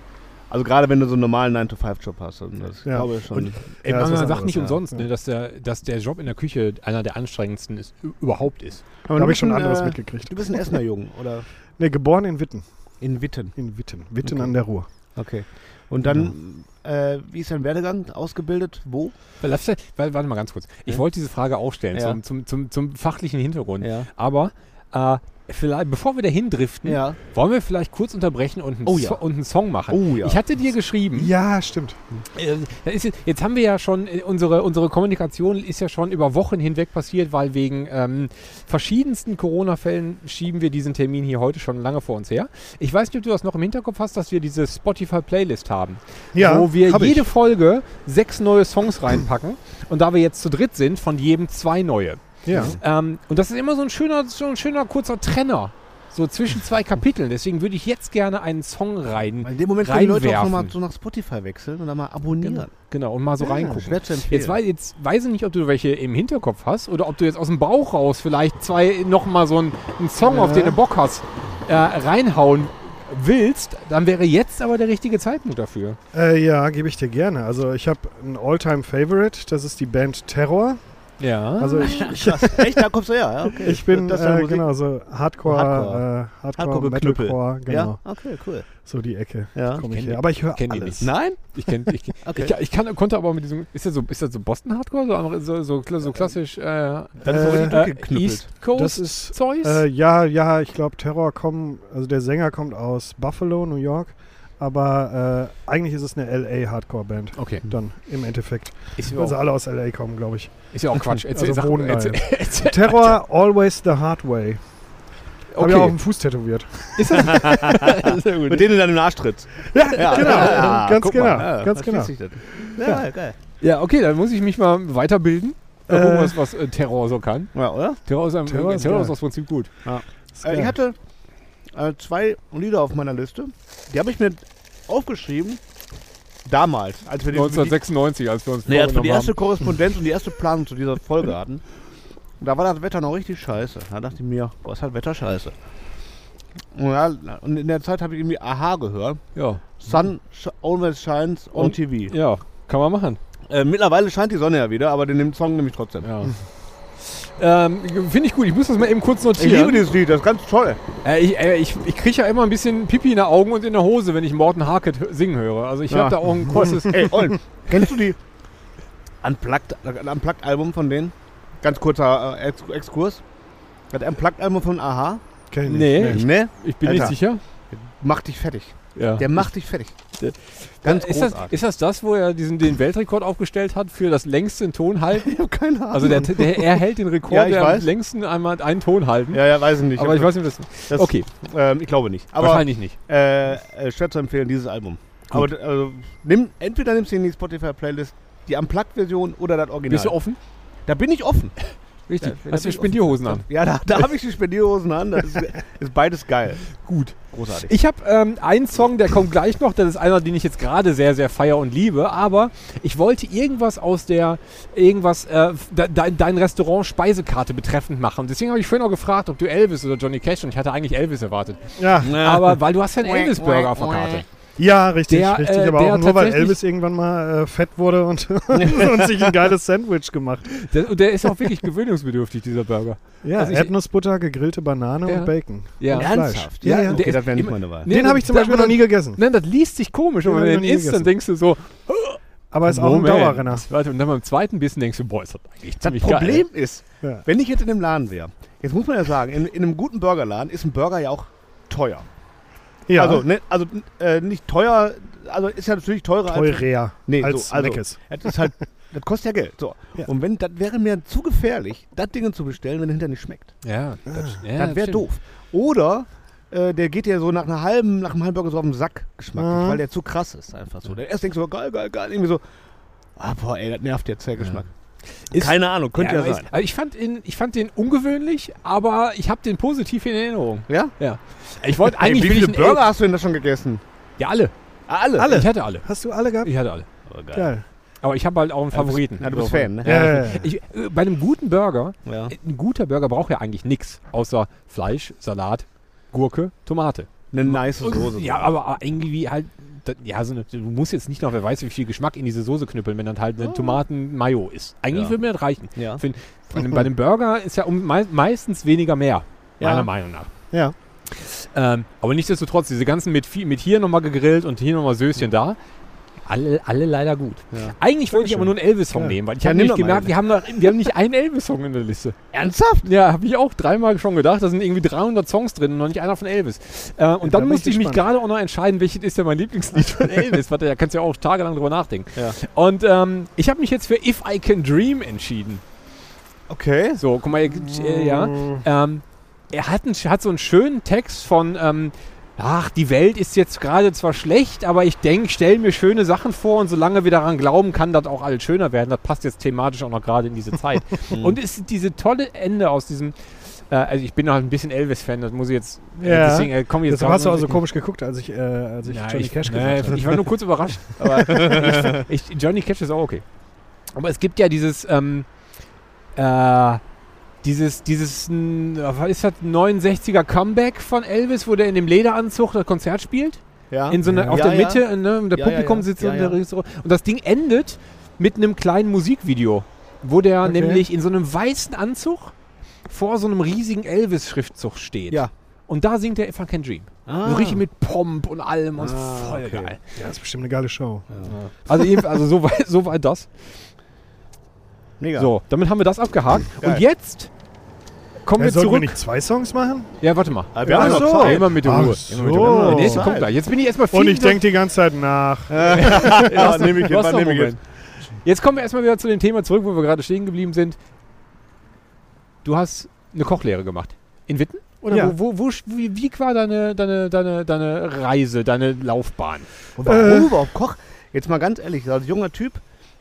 also gerade wenn du so einen normalen 9-to-5-Job hast. Und das Ja. glaube ich schon. Und Ey, Ja, man sagt anderes, nicht ja. umsonst, Ja. ne, dass, der, dass der Job in der Küche einer der anstrengendsten ist, überhaupt ist. Aber Da habe ich schon ein, anderes äh, mitgekriegt. Du bist ein Essener Jung, oder? Nee, geboren in Witten. In Witten. In Witten. Witten Okay. an der Ruhr. Okay. Und dann, äh, wie ist dein Werdegang ausgebildet? Wo? Weil, warte mal ganz kurz. Ich Ja. wollte diese Frage auch stellen, Ja. zum, zum, zum, zum fachlichen Hintergrund. Ja. Aber äh, vielleicht, bevor wir dahin driften, Ja. wollen wir vielleicht kurz unterbrechen und einen, Oh ja. so und einen Song machen. Oh ja. Ich hatte dir geschrieben, Ja, stimmt. Äh, da jetzt- jetzt haben wir ja schon, äh, unsere, unsere Kommunikation ist ja schon über Wochen hinweg passiert, weil wegen ähm, verschiedensten Corona-Fällen schieben wir diesen Termin hier heute schon lange vor uns her. Ich weiß nicht, ob du das noch im Hinterkopf hast, dass wir diese Spotify-Playlist haben, wo wir hab jede ich. Folge sechs neue Songs reinpacken und da wir jetzt zu dritt sind, von jedem zwei neue. Ja. Ähm, und das ist immer so ein schöner, so ein schöner kurzer Trenner. So zwischen zwei Kapiteln. Deswegen würde ich jetzt gerne einen Song rein. Weil in dem Moment können die Leute auch nochmal so nach Spotify wechseln und dann mal abonnieren. Genau, und mal so Ja, reingucken. Jetzt, wei jetzt weiß ich nicht, ob du welche im Hinterkopf hast oder ob du jetzt aus dem Bauch raus vielleicht zwei nochmal so einen, einen Song, auf den du Bock hast, äh, reinhauen willst. Dann wäre jetzt aber der richtige Zeitpunkt dafür. Äh, ja, gebe ich dir gerne. Also ich habe ein All-Time-Favorite, das ist die Band Terror. Ja. Also ich, ich, Krass. Echt? Da kommst du her? Ja, okay. ich bin Das äh, genau so Hardcore, Hardcore. Äh, Hardcore, Hardcore-Geknüppel. Metalcore, genau. Ja? Okay, cool. So die Ecke Ja. komme kenn ich die- her. Aber ich höre kenn die alles. nicht. Nein? ich kenn, ich, kenn- Okay. ich, ich kann, konnte aber mit diesem. Ist das so, ist das so Boston Hardcore? So, so, so, so klassisch. Äh, Dann Äh, richtig äh, durchgeknüppelt. East Coast Das ist Zeus? Äh, ja, ja, ich glaube, Terror kommt, also der Sänger kommt aus Buffalo, New York, aber äh, eigentlich ist es eine LA Hardcore-Band. okay. Dann im Endeffekt. Ist ja Also auch, alle aus LA kommen, glaube ich. ist ja auch Quatsch. Erzähl, Also da erzähl, erzähl, Terror, always the hard way. Habe ich auch auf okay. dem Fuß tätowiert. Sehr gut. Mit denen in den Arsch trittst. Ja, Ja, genau. ja, ganz genau. mal. Ja, ganz genau. das. Ja, geil. Ja, okay, dann muss ich mich mal weiterbilden. Äh. gucken, was, was äh, Terror so kann. Ja, oder? Terror ist, ein, Terror Terror ist ist, geil. aus Prinzip gut. Ist Äh, ich hatte äh, zwei Lieder auf meiner Liste. Die habe ich mir aufgeschrieben. Damals, als wir die, 1996, als wir uns Nee, als wir die erste haben. Korrespondenz und die erste Planung zu dieser Folge hatten. Und da war das Wetter noch richtig scheiße. Da dachte ich mir, boah, ist halt Wetter scheiße. Und, ja, und in der Zeit habe ich irgendwie Aha gehört. Ja, Sun sh always shines on Und- TV. ja, kann man machen. Äh, mittlerweile scheint die Sonne ja wieder, aber den Song nehme ich trotzdem. Ja. ähm, Finde ich gut, ich muss das mal eben kurz Ich liebe notieren. dieses Lied, das ist ganz toll. Äh, ich äh, ich, ich kriege ja immer ein bisschen Pipi in den Augen und in der Hose, wenn ich Morten Harket hö- singen höre. Also ich Ja. habe da auch ein großes... Ey, Ollen, kennst du die Unplugged, Unplugged-Album von denen? Ganz kurzer äh, Ex Exkurs. Das Unplugged-Album von Aha. Kenn ich Nee. nicht. Ne? Ich bin Alter. nicht sicher. Macht dich fertig. Ja. Der macht dich fertig. Ganz ist, das, ist das das, wo er diesen, den Weltrekord aufgestellt hat für das längste in Ton halten? Ich habe keine Ahnung. Also der, der, er hält den Rekord, Ja, ich der am längsten einmal einen Ton halten. ja, ja, weiß ich nicht. aber ich weiß nicht, das. das, Okay, Ähm, ich glaube nicht. Aber wahrscheinlich nicht. äh, äh, schwer zu empfehlen, dieses Album. Aber d- also, nimm, entweder nimmst du in die Spotify-Playlist die Unplugged-Version oder das Original. Bist du offen? Da bin ich offen. Richtig. Ja, Hast du da Spendierhosen an? Ja, da, da habe ich die Spendierhosen an. Das ist, ist beides geil. Gut. Großartig. Ich habe ähm, einen Song, der kommt gleich noch. Das ist einer, den ich jetzt gerade sehr, sehr feier und liebe. Aber ich wollte irgendwas aus der, irgendwas, äh, de, de, dein Restaurant Speisekarte betreffend machen. Deswegen habe ich vorhin auch gefragt, ob du Elvis oder Johnny Cash und ich hatte eigentlich Elvis erwartet. Ja, Aber weil du hast ja einen Elvis-Burger auf der Karte. Ja richtig, Der, richtig. äh, aber auch nur, weil Elvis irgendwann mal äh, fett wurde und, und sich ein geiles Sandwich gemacht. Der, und der ist auch wirklich gewöhnungsbedürftig, dieser Burger. Ja, Also Erdnussbutter, gegrillte Banane Ja. und Bacon. Ja. Und Ernsthaft? Ja, ja. der Okay, ist das wäre nicht meine Wahl. Nee, Den habe ich zum Beispiel noch nie gegessen. Nein, das liest sich komisch. Und wenn du den isst, dann denkst du so, Aber ist auch ein Moment. Dauerrenner. Warte, und dann beim zweiten Bissen denkst du, boah, ist das eigentlich Das ziemlich Problem geil. ist, Ja. wenn ich jetzt in dem Laden wäre, jetzt muss man ja sagen, in, in einem guten Burgerladen ist ein Burger ja auch teuer. Ja, Also, ne, also äh, nicht teuer, also ist ja natürlich teurer als. teurer Nee, als so, also, Meckes. Das ist halt, das kostet ja Geld. So. Ja. Und wenn, das wäre mir zu gefährlich, das Ding zu bestellen, wenn es hinterher nicht schmeckt. Ja, das, ja, das wäre doof. Oder äh, der geht ja so nach einer halben, nach einem halben Burger so auf den Sack geschmacklich, Mhm. weil der zu krass ist einfach so. Der erst denkt so, geil, geil, geil, irgendwie so, ah boah, ey, das nervt jetzt der Geschmack. Ist- Keine Ahnung, könnte ja, aber sein. Ist, also ich, fand ihn, ich fand den ungewöhnlich, aber ich habe den positiv in Erinnerung. Ja? Ja. Ich wollte eigentlich wie will viele Burger hast du denn da schon gegessen? Ja, alle. Ah, alle? Alle? Ich hatte alle. Hast du alle gehabt? Ich hatte alle. Oh, geil. Geil. Aber ich habe halt auch einen Favoriten. Ja, du bist Fan, ne? Ja, ja, ja. Ich, äh, bei einem guten Burger, Ja. ein guter Burger braucht ja eigentlich nichts, außer Fleisch, Salat, Gurke, Tomate. Eine nice Soße. Ja, aber irgendwie halt, ja, so eine, du musst jetzt nicht noch, wer weiß, wie viel Geschmack in diese Soße knüppeln, wenn dann halt eine Tomaten-Mayo ist. Eigentlich Ja. würde mir das reichen. Ja. Find, bei, einem, bei einem Burger ist ja um, mei meistens weniger mehr, Ja. meiner Meinung nach. Ja. Ähm, aber nichtsdestotrotz, diese ganzen mit, mit hier nochmal gegrillt und hier nochmal Söschen da, alle, alle leider gut. Ja. Eigentlich wollte ich aber nur einen Elvis-Song nehmen, weil ich habe nämlich gemerkt, wir haben, noch, wir haben nicht einen Elvis-Song in der Liste. Ernsthaft? Ja, habe ich auch dreimal schon gedacht. Da sind irgendwie 300 Songs drin und noch nicht einer von Elvis. Äh, und da dann musste ich ich mich gerade auch noch entscheiden, welches ist denn mein Lieblingslied von Elvis. Warte, da kannst du ja auch tagelang drüber nachdenken. Und ähm, ich habe mich jetzt für If I Can Dream entschieden. Okay. So, guck mal, äh, ja. Ähm, er hat, einen, hat so einen schönen Text von, ähm, ach, die Welt ist jetzt gerade zwar schlecht, aber ich denke, stell mir schöne Sachen vor und solange wir daran glauben, kann das auch alles schöner werden. Das passt jetzt thematisch auch noch gerade in diese Zeit. und es ist diese tolle Ende aus diesem, äh, also ich bin halt ein bisschen Elvis-Fan, das muss ich jetzt, äh, Ja. deswegen äh, komm ich jetzt Deshalb hast du auch- also komisch geguckt, als ich, äh, als ich ja, Johnny ich, Cash gesagt habe. Ich war nur kurz überrascht. Aber ich, ich, Johnny Cash ist auch okay. Aber es gibt ja dieses, ähm, äh, dieses, dieses, was ist das, 69er Comeback von Elvis, wo der in dem Lederanzug das Konzert spielt? Ja. In so einer, Ja. auf Ja, der ja. Mitte, ne, der Ja, Publikum ja, ja. sitzt Ja, und der. Und das Ding endet mit einem kleinen Musikvideo, wo der Okay. nämlich in so einem weißen Anzug vor so einem riesigen Elvis-Schriftzug steht. Ja. Und da singt er If I Can Dream. Ah. So richtig mit Pomp und allem und Ah, voll okay. geil. Ja, das ist bestimmt eine geile Show. Also, eben, also so, weit, so weit das. Mega. So, damit haben wir das abgehakt. Geil. Und jetzt kommen Ja, wir sollten wir zurück. nicht zwei Songs machen? ja, warte mal. Ah, wir haben so. Zeit. Immer mit der Ruhe. so. Immer mit der Ruhe. Der nächste kommt gleich. Jetzt bin ich erstmal viel. Und ich denke die ganze Zeit nach. Ja, nehme ich jetzt. ich jetzt. Jetzt kommen wir erstmal wieder zu dem Thema zurück, wo wir gerade stehen geblieben sind. Du hast eine Kochlehre gemacht. In Witten? Oder Ja. wo, wo, wo, wie, wie war deine, deine, deine, deine Reise, deine Laufbahn? Und warum Äh. überhaupt Koch? Jetzt mal ganz ehrlich, als junger Typ,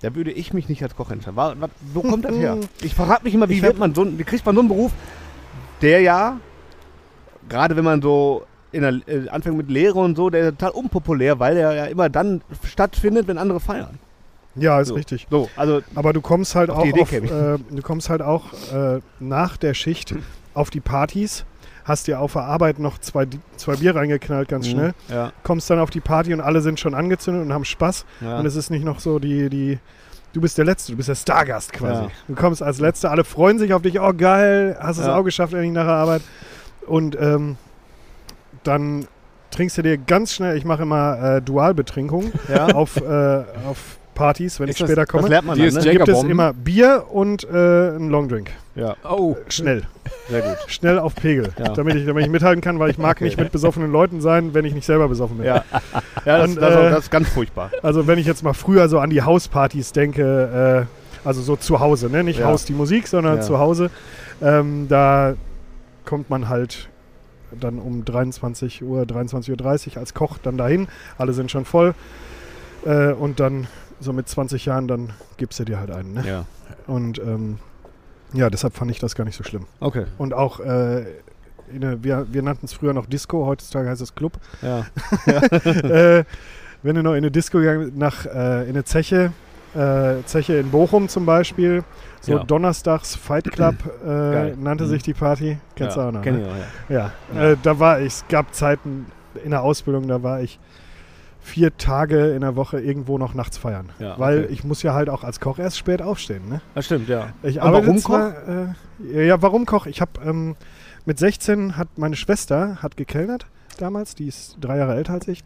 da würde ich mich nicht als Koch entscheiden. Wo kommt das her? Ich frage mich immer, wie, wird man so, wie kriegt man so einen Beruf, der ja, gerade wenn man so in der, äh, anfängt mit Lehre und so, der ist total unpopulär, weil der ja immer dann stattfindet, wenn andere feiern. Ja, ist So. richtig. So, also Aber du kommst halt Auf auch auf, äh, du kommst halt auch äh, nach der Schicht auf die Partys, hast dir auf der Arbeit noch zwei, zwei Bier reingeknallt, ganz schnell, Ja, kommst dann auf die Party und alle sind schon angezündet und haben Spaß ja. und es ist nicht noch so die, die du bist der Letzte, du bist der Stargast quasi. Ja. Du kommst als Letzter, alle freuen sich auf dich, oh geil, hast es auch geschafft, endlich nach der Arbeit und ähm, dann trinkst du dir ganz schnell, ich mache immer äh, Dualbetrinkung ja. auf, äh, auf Hauspartys, wenn Ist ich das- später Das komme, lernt man dann, ist ne? Gibt es immer Bier und äh, einen Longdrink. Ja, Oh. Schnell. sehr gut. Schnell auf Pegel, Ja. damit, ich, damit ich mithalten kann, weil ich mag nicht mit besoffenen Leuten sein, wenn ich nicht selber besoffen bin. Ja, ja das, Und, das, äh, das ist ganz furchtbar. Also wenn ich jetzt mal früher so an die Hauspartys denke, äh, also so zu Hause, ne? nicht Ja. Haus die Musik, sondern Ja. zu Hause, ähm, da kommt man halt dann um 23 Uhr, 23.30 Uhr als Koch dann dahin. Alle sind schon voll. Äh, und dann so mit 20 Jahren, dann gibst du dir halt einen. Ne? Ja. Und ähm, ja, deshalb fand ich das gar nicht so schlimm. Okay. Und auch, äh, in eine, wir, wir nannten es früher noch Disco, heutzutage heißt es Club. Ja. äh, wenn du noch in eine Disco gegangen nach äh, in eine Zeche, äh, Zeche in Bochum zum Beispiel, so Ja. donnerstags Fight Club äh, nannte Mhm. sich die Party. Kennst ja. du auch noch? Kenn Ne? ich auch, ja. Ja, Äh, da war ich, es gab Zeiten in der Ausbildung, da war ich vier Tage in der Woche irgendwo noch nachts feiern. Ja, Weil okay. ich muss ja halt auch als Koch erst spät aufstehen. Ne? Das stimmt, ja. Ich arbeite warum zwar, Äh, ja, warum Koch? Ich habe ähm, mit 16 hat meine Schwester hat gekellnert damals, die ist drei Jahre älter als ich,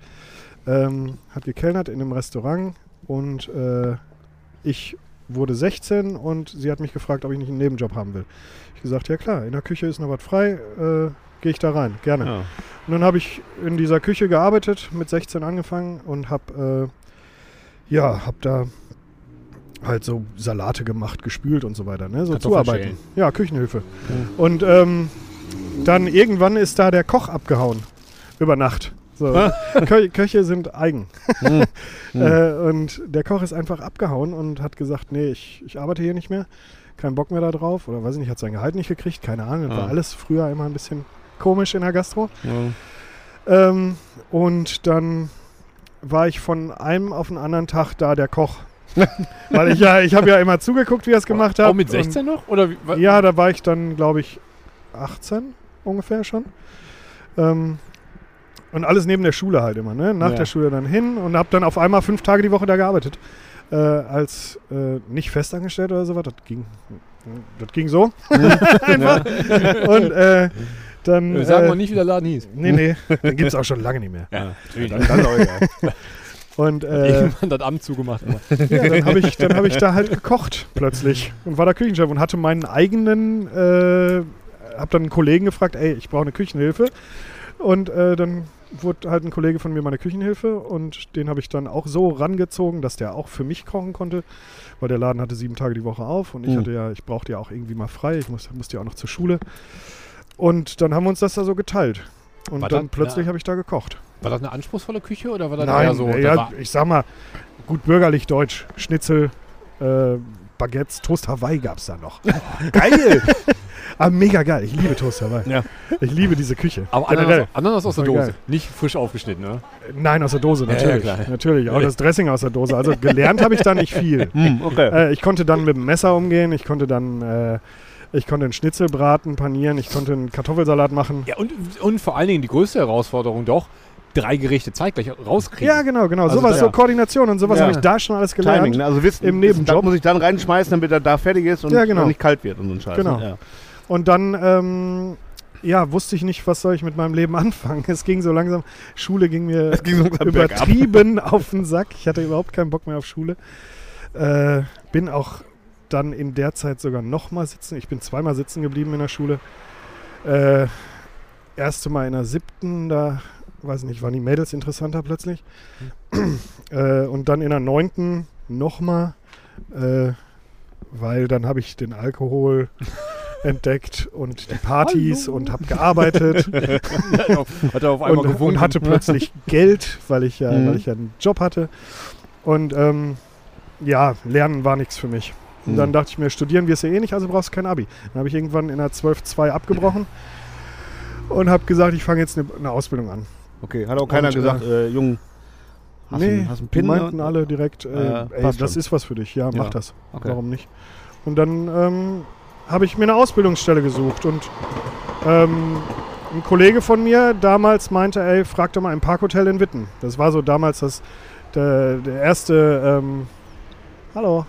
ähm, hat gekellnert in einem Restaurant und äh, ich wurde 16 und sie hat mich gefragt, ob ich nicht einen Nebenjob haben will. Ich gesagt, ja klar, in der Küche ist noch was frei, äh, gehe ich da rein, gerne. ja. Und dann habe ich in dieser Küche gearbeitet, mit 16 angefangen und habe äh, ja, habe da halt so Salate gemacht, gespült und so weiter, ne? so zuarbeiten. Ja, Küchenhilfe. Und ähm, dann irgendwann ist da der Koch abgehauen über Nacht. So. Kö Köche sind eigen. Hm. Hm. Äh, und der Koch ist einfach abgehauen und hat gesagt, nee, ich, ich arbeite hier nicht mehr. Kein Bock mehr da drauf. Oder weiß ich nicht, hat sein Gehalt nicht gekriegt. Keine Ahnung. Das Ah. war alles früher immer ein bisschen komisch in der Gastro. Ja. Ähm, und dann war ich von einem auf den anderen Tag da der Koch. Weil ich ja, ich habe ja immer zugeguckt, wie er es gemacht hat. Auch mit 16 noch? Oder wie, ja, da war ich dann, glaube ich, 18 ungefähr schon. Ähm, und alles neben der Schule halt immer, ne? Nach Ja. der Schule dann hin und habe dann auf einmal fünf Tage die Woche da gearbeitet. Äh, als äh, nicht festangestellt oder sowas. Das ging, das ging so. Einfach. Und äh, dann. Wir sagen äh, mal nicht, wie der Laden hieß. Nee, nee, den gibt es auch schon lange nicht mehr. Ja, natürlich. Dann, dann egal. Und äh, Irgendwann das Amt zugemacht. Ja, dann habe ich, dann hab ich da halt gekocht plötzlich und war da Küchenchef und hatte meinen eigenen, äh, habe dann einen Kollegen gefragt, ey, ich brauche eine Küchenhilfe. Und äh, dann wurde halt ein Kollege von mir meine Küchenhilfe und den habe ich dann auch so rangezogen, dass der auch für mich kochen konnte, weil der Laden hatte sieben Tage die Woche auf und ich Mhm. hatte ja, ich brauchte ja auch irgendwie mal frei, ich muss, musste ja auch noch zur Schule. Und dann haben wir uns das da so geteilt. Und War dann das- plötzlich ja. habe ich da gekocht. War das eine anspruchsvolle Küche oder war das Nein, eher so? ja, war, ich sag mal, gut bürgerlich deutsch. Schnitzel, äh, Baguettes, Toast Hawaii gab es da noch. Geil! Ah, mega geil. Ich liebe Toast Hawaii. Ja. Ich liebe diese Küche. aber. Ananas, Ananas aus der Dose. geil. Nicht frisch aufgeschnitten, ne? Nein, aus der Dose, Ja, ja, natürlich. klar. natürlich. Auch das Dressing aus der Dose. Also gelernt habe ich da nicht viel. Hm, okay. Äh, ich konnte dann mit dem Messer umgehen. Ich konnte dann, äh, ich konnte einen Schnitzel braten, panieren. Ich konnte einen Kartoffelsalat machen. Ja, und, und vor allen Dingen die größte Herausforderung doch, drei Gerichte zeitgleich rauskriegen. Ja, genau, genau. Also sowas, so Koordination und sowas Ja. habe ich da schon alles gelernt. Timing, ne? Also wissen, Im Nebenjob. Das muss ich dann reinschmeißen, damit er da fertig ist und Ja, genau. nicht kalt wird und so ein Scheiß. Genau. ne? Ja. Und dann, ähm, ja, wusste ich nicht, was soll ich mit meinem Leben anfangen. Es ging so langsam, Schule ging mir ging so langsam bergab. übertrieben auf den Sack. Ich hatte überhaupt keinen Bock mehr auf Schule. Äh, bin auch dann in der Zeit sogar nochmal sitzen. Ich bin zweimal sitzen geblieben in der Schule. Äh, erste Mal in der siebten, da, weiß nicht, waren die Mädels interessanter plötzlich. äh, und dann in der neunten nochmal, äh, weil dann habe ich den Alkohol entdeckt und die Partys und habe gearbeitet Hat er auf einmal und, gewunken. und hatte plötzlich Geld, weil ich, ja, Mhm. weil ich ja einen Job hatte. Und ähm, ja, Lernen war nichts für mich. Und dann dachte ich mir, studieren wirst du eh nicht, also brauchst du kein Abi. Dann habe ich irgendwann in der 12.2 abgebrochen und habe gesagt, ich fange jetzt eine, eine Ausbildung an. Okay, hat auch keiner Und, gesagt, äh, Jung, hast nee, du hast einen die Pin? meinten ne? alle direkt, äh, Äh, ey, das schon. ist was für dich. Ja, mach Ja. das. Okay. Warum nicht? Und dann ähm, habe ich mir eine Ausbildungsstelle gesucht und ähm, ein Kollege von mir damals meinte, ey, frag doch mal im Parkhotel in Witten. Das war so damals das, der, der erste, ähm, hallo,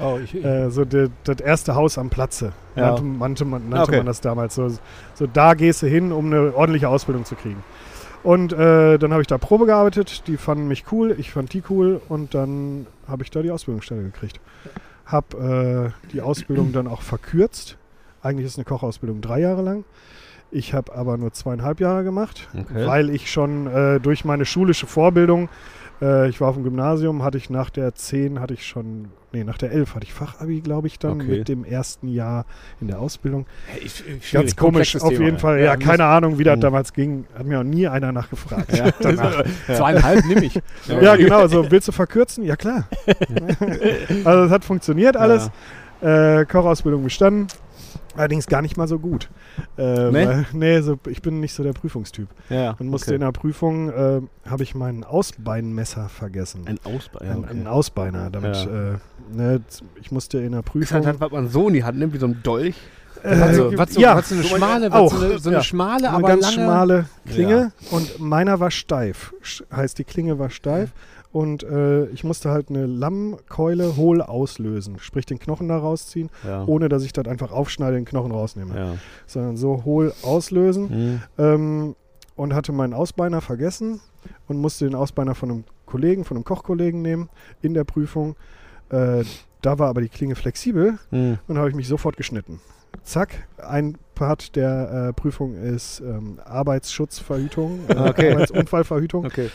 oh, ich, äh, so der, das erste Haus am Platze. Ja. Nannte, nannte, man, nannte Okay. man das damals. So, so da gehst du hin, um eine ordentliche Ausbildung zu kriegen. Und äh, dann habe ich da Probe gearbeitet. Die fanden mich cool, ich fand die cool und dann habe ich da die Ausbildungsstelle gekriegt. Hab äh, die Ausbildung dann auch verkürzt. Eigentlich ist eine Kochausbildung drei Jahre lang. Ich habe aber nur zweieinhalb Jahre gemacht, Okay. weil ich schon äh, durch meine schulische Vorbildung, äh, ich war auf dem Gymnasium, hatte ich nach der 10, hatte ich schon, nee, nach der 11 hatte ich Fachabi, glaube ich, dann Okay. mit dem ersten Jahr in der Ausbildung. Ich, ich, Ganz komisch, auf Thema. jeden Fall. Ja, muss- keine Ahnung, wie das Mhm. damals ging. Hat mir auch nie einer nachgefragt. Ja, danach. Zweieinhalb nehme ich. Ja, genau. So, willst du verkürzen? Ja, klar. also, es hat funktioniert alles. Äh, Kochausbildung bestanden. Allerdings gar nicht mal so gut. Äh, Nee? Weil, nee, so, ich bin nicht so der Prüfungstyp. Ja, Und musste okay. in der Prüfung, äh, habe ich mein Ausbeinmesser vergessen. Ein. Ja, Ein, okay. ein Ausbeiner. Damit, Ja. äh, ne, ich musste in der Ist Prüfung. halt, halt, was man so in die Hand nimmt, wie so ein Dolch. Also, was so, ja, was so eine schmale, auch, so eine, so eine ja. schmale, eine aber ganz lange. schmale Klinge und meiner war steif. Heißt, die Klinge war steif und äh, ich musste halt eine Lammkeule hohl auslösen, sprich den Knochen da rausziehen, Ja. ohne dass ich das einfach aufschneide, den Knochen rausnehme, ja. sondern so hohl auslösen Mhm. ähm, und hatte meinen Ausbeiner vergessen und musste den Ausbeiner von einem Kollegen, von einem Kochkollegen nehmen in der Prüfung. Äh, da war aber die Klinge flexibel Mhm. und habe ich mich sofort geschnitten. Zack, ein Part der äh, Prüfung ist ähm, Arbeitsschutzverhütung, äh, Okay. Arbeitsunfallverhütung. Okay.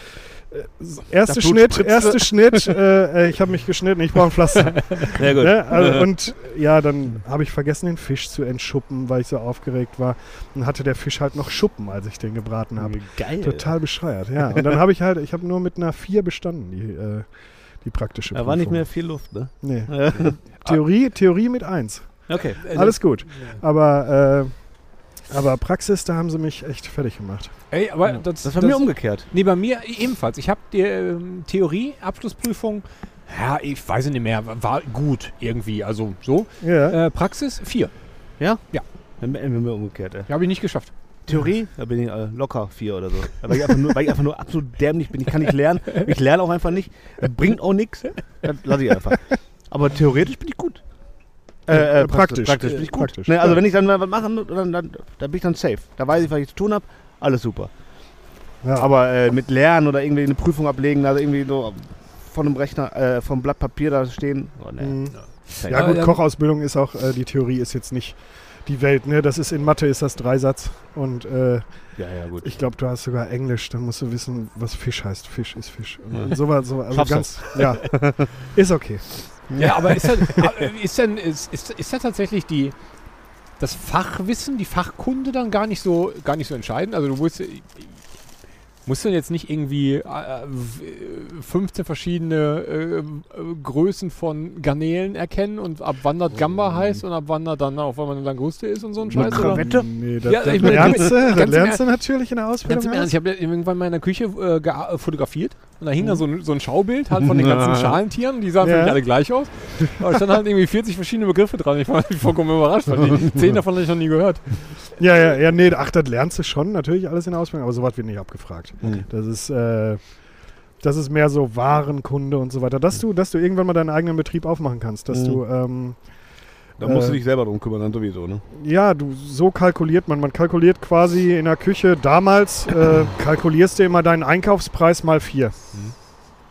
Erster Das Blut Schnitt, erster Schnitt, äh, äh, ich habe mich geschnitten, ich brauche ein Pflaster. Sehr gut. ne? also, und ja, dann habe ich vergessen, den Fisch zu entschuppen, weil ich so aufgeregt war. Dann hatte der Fisch halt noch Schuppen, als ich den gebraten habe. Geil. Total bescheuert, ja. Und dann habe ich halt, ich habe nur mit einer 4 bestanden, die, äh, die praktische Da war nicht Prüfung. mehr viel Luft, ne? Nee. Theorie, Theorie mit 1. okay. Alles gut. Aber, äh, aber Praxis, da haben sie mich echt fertig gemacht. Ey, aber das, Das war mir umgekehrt. Nee, bei mir ebenfalls. Ich habe die ähm, Theorie, Abschlussprüfung, ja, ich weiß nicht mehr, war gut irgendwie, also so. Ja. Äh, Praxis, vier. Dann wären wir umgekehrt, ey. Ja, habe ich nicht geschafft. Theorie, da bin ich äh, locker vier oder so. Weil ich, einfach nur, weil ich einfach nur absolut dämlich bin. Ich kann nicht lernen. Ich lerne auch einfach nicht. Bringt auch nichts. Das lasse ich einfach. Aber theoretisch bin ich gut. Äh, äh, Praktisch. Praktisch Äh, bin ich gut. praktisch, Ne, also ja. wenn ich dann mal was mache, dann, dann, dann bin ich dann safe. Da weiß ich, was ich zu tun habe. Alles super. ja. Aber äh, mit Lernen oder irgendwie eine Prüfung ablegen, also irgendwie so von einem Rechner, äh, vom Blatt Papier da stehen. Oh, nee. Mhm. Ja Aber gut, Kochausbildung ist auch, äh, die Theorie ist jetzt nicht die Welt, ne? Das ist in Mathe ist das Dreisatz und äh, ja, ja, gut. ich glaube, du hast sogar Englisch, dann musst du wissen, was Fisch heißt. Fisch ist Fisch. Und, Ja. sowas, so, also ganz, ja, ist okay. Ja, aber ist, das, äh, ist, denn, ist, ist, ist da tatsächlich die, das Fachwissen, die Fachkunde dann gar nicht so, gar nicht so entscheidend? Also du musst, musst du jetzt nicht irgendwie äh, w- 15 verschiedene äh, äh, Größen von Garnelen erkennen und ab wann das Gamba heißt und ab wann das dann auf wann eine Languste ist und so ein Eine Scheiß? Oder? Krawette? Nee, das, Ja, das ich meine, lernst du, das lernst du natürlich in der Ausbildung. Ganz im Ernst, ich habe ja irgendwann mal in der Küche äh, äh, fotografiert und da hing da so ein, so ein Schaubild halt von den ganzen Schalentieren, die sahen für mich alle gleich aus. Aber da standen halt irgendwie 40 verschiedene Begriffe dran. Ich war vollkommen überrascht, weil die zehn davon habe ich noch nie gehört. Ja, ja, ja, nee, ach, das lernst du schon, natürlich alles in der Ausbildung, aber sowas wird nicht abgefragt. Mhm. Das ist, äh, das ist mehr so Warenkunde und so weiter. Dass du, dass du irgendwann mal deinen eigenen Betrieb aufmachen kannst, dass Mhm. du, ähm, Da musst du Äh, dich selber drum kümmern, dann sowieso, ne? ja, du, so kalkuliert man. Man kalkuliert quasi in der Küche, damals äh, kalkulierst du immer deinen Einkaufspreis mal vier.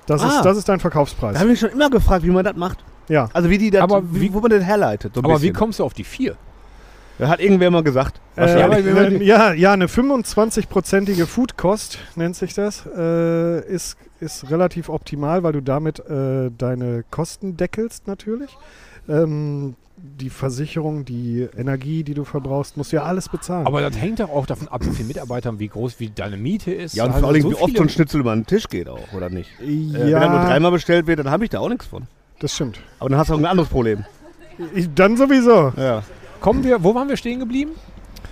Das, Ah. ist, das ist dein Da Verkaufspreis. habe ich mich schon immer gefragt, wie man das macht. Ja. Also wie die das, Aber wie, wie- wo man das herleitet. So Aber wie bisschen. kommst du auf die vier? Da hat irgendwer mal gesagt. Äh, Wahrscheinlich. ja, aber ja, ja, eine 25-prozentige Foodkost nennt sich das, äh, ist, ist relativ optimal, weil du damit äh, deine Kosten deckelst natürlich. Ähm, die Versicherung, die Energie, die du verbrauchst, musst du ja alles bezahlen. Aber das hängt doch auch davon ab, wie viele Mitarbeiter, wie groß, wie deine Miete ist. Ja, und Also vor allem, so wie oft so ein Schnitzel über den Tisch geht auch, oder nicht? ja, Äh, wenn er nur dreimal bestellt wird, dann habe ich da auch nichts von. das stimmt. Aber dann hast du auch ein anderes Problem. Ich, dann sowieso. Ja. Kommen wir, wo waren wir stehen geblieben?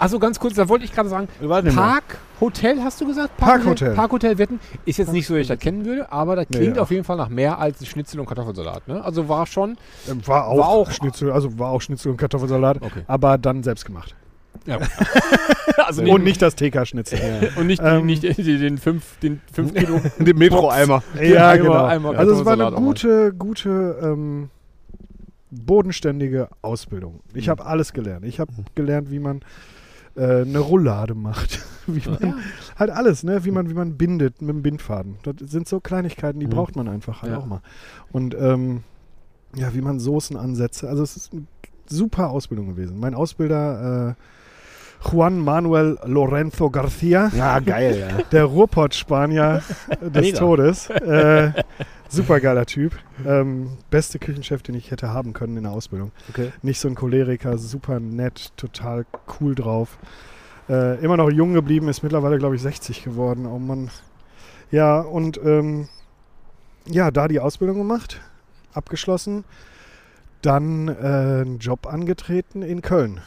Also ganz kurz, da wollte ich gerade sagen, Warte Parkhotel hast du gesagt? Parkhotel. Parkhotel Wetten ist jetzt nicht so, dass ich das kennen würde, aber das Nee, klingt ja. auf jeden Fall nach mehr als Schnitzel und Kartoffelsalat. Ne? Also war schon. Ähm, War auch, War auch- Schnitzel, also war auch Schnitzel und Kartoffelsalat, Okay. aber dann selbst gemacht. Ja. also Und nicht das TK-Schnitzel. und nicht, Ähm, nicht den 5 den fünf Kilo. Den Metro-Eimer. Ja, Einmal- genau. einmal also es war eine gute, gute, ähm, bodenständige Ausbildung. Ich Mhm. habe alles gelernt. Ich habe gelernt, wie man äh, eine Roulade macht. wie man, Halt alles, ne? wie, man, wie man bindet mit dem Bindfaden. Das sind so Kleinigkeiten, die Mhm. braucht man einfach halt Ja. auch mal. Und ähm, ja, wie man Soßen ansetzt. Also es ist eine super Ausbildung gewesen. Mein Ausbilder äh, Juan Manuel Lorenzo Garcia, Ja, geil, ja. der Ruhrpott-Spanier des Mega. Todes. Äh, super geiler Typ. Ähm, beste Küchenchef, den ich hätte haben können in der Ausbildung. Okay. Nicht so ein Choleriker, super nett, total cool drauf. Äh, immer noch jung geblieben, ist mittlerweile, glaube ich, 60 geworden. Oh Mann. Ja, und ähm, ja, da die Ausbildung gemacht, abgeschlossen, dann äh, einen Job angetreten in Köln.